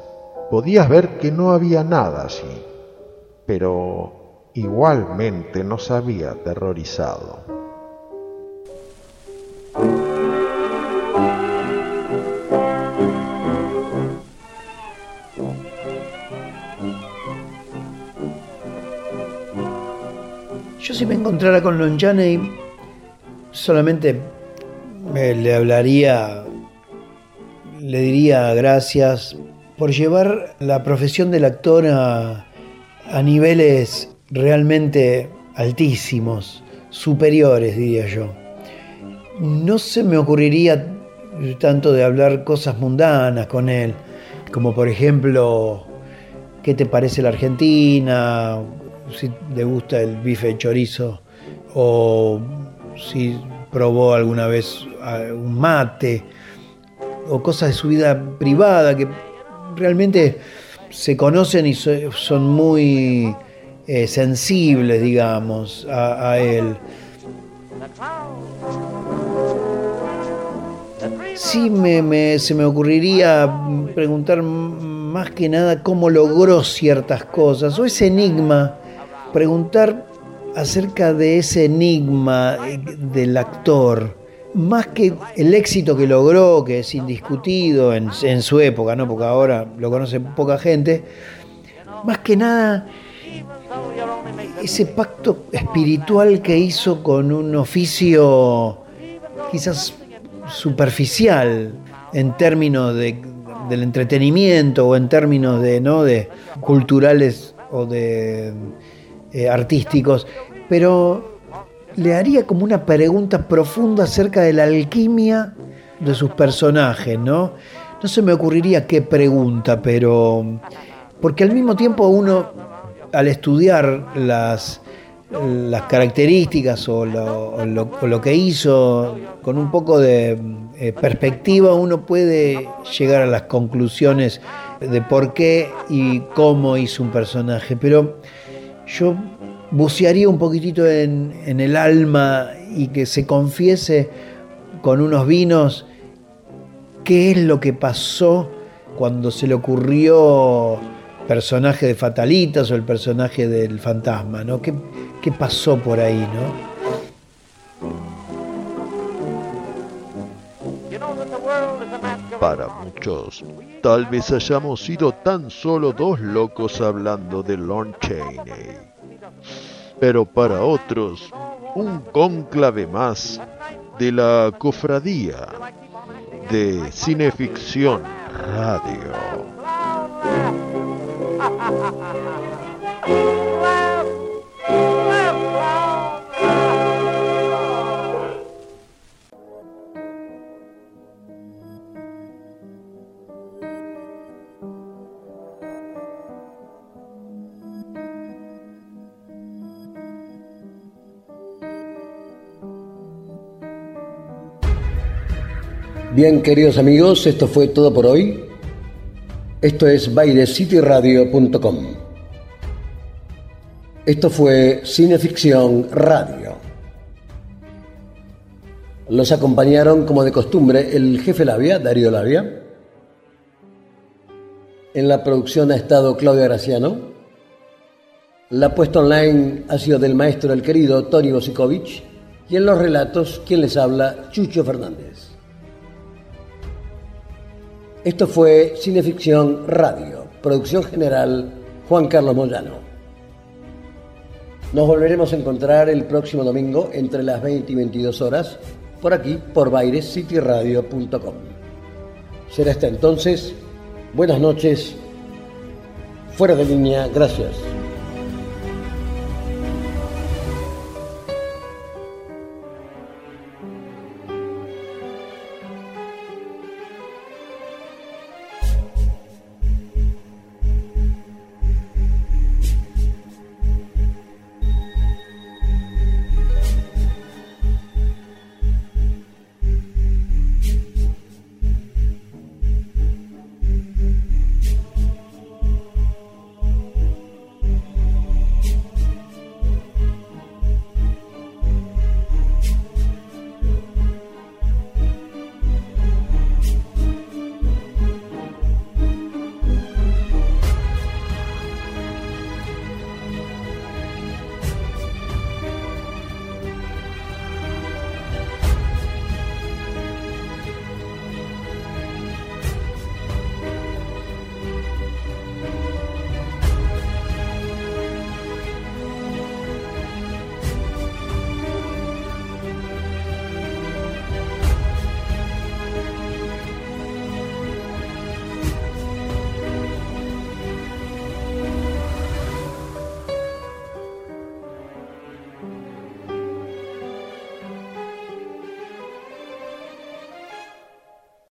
Podías ver que no había nada allí, pero igualmente nos había aterrorizado. Si me encontrara con Lon Chaney, solamente le hablaría, le diría gracias por llevar la profesión del actor a, a niveles realmente altísimos, superiores, diría yo no se me ocurriría tanto de hablar cosas mundanas con él, como por ejemplo, ¿qué te parece la Argentina? Si le gusta el bife de chorizo, o si probó alguna vez ah, un mate, o cosas de su vida privada que realmente se conocen y son muy eh, sensibles, digamos, a él. Sí me, se me ocurriría preguntar más que nada cómo logró ciertas cosas, o ese enigma, preguntar acerca de ese enigma eh, del actor, más que el éxito que logró, que es indiscutido en, su época, ¿no? porque ahora lo conoce poca gente, más que nada ese pacto espiritual que hizo con un oficio quizás superficial en términos de, del entretenimiento o en términos de, ¿no? de culturales o de eh, artísticos, pero le haría como una pregunta profunda acerca de la alquimia de sus personajes, ¿no? No se me ocurriría qué pregunta, pero porque al mismo tiempo uno al estudiar las las características o lo, que hizo con un poco de eh, perspectiva, uno puede llegar a las conclusiones de por qué y cómo hizo un personaje. Pero yo bucearía un poquitito en, en el alma y que se confiese con unos vinos qué es lo que pasó cuando se le ocurrió personaje de Fatalitas o el personaje del fantasma, ¿no? ¿Qué, qué pasó por ahí, no? Para muchos, tal vez hayamos sido tan solo dos locos hablando de Lon Chaney. Pero para otros, un cónclave más de la cofradía de Cineficción Radio. Bien, queridos amigos, esto fue todo por hoy. Esto es bailecityradio.com. Esto fue Cineficción Radio. Los acompañaron, como de costumbre, el jefe Labia, Darío Labia. En la producción ha estado Claudia Graciano. La puesta online ha sido del maestro el querido Tony Bosikovich. Y en los relatos, quien les habla, Chucho Fernández. Esto fue Cineficción Radio, producción general Juan Carlos Moyano. Nos volveremos a encontrar el próximo domingo entre las 20 y 22 horas por aquí, por bairescityradio.com. Será hasta entonces. Buenas noches. Fuera de línea. Gracias.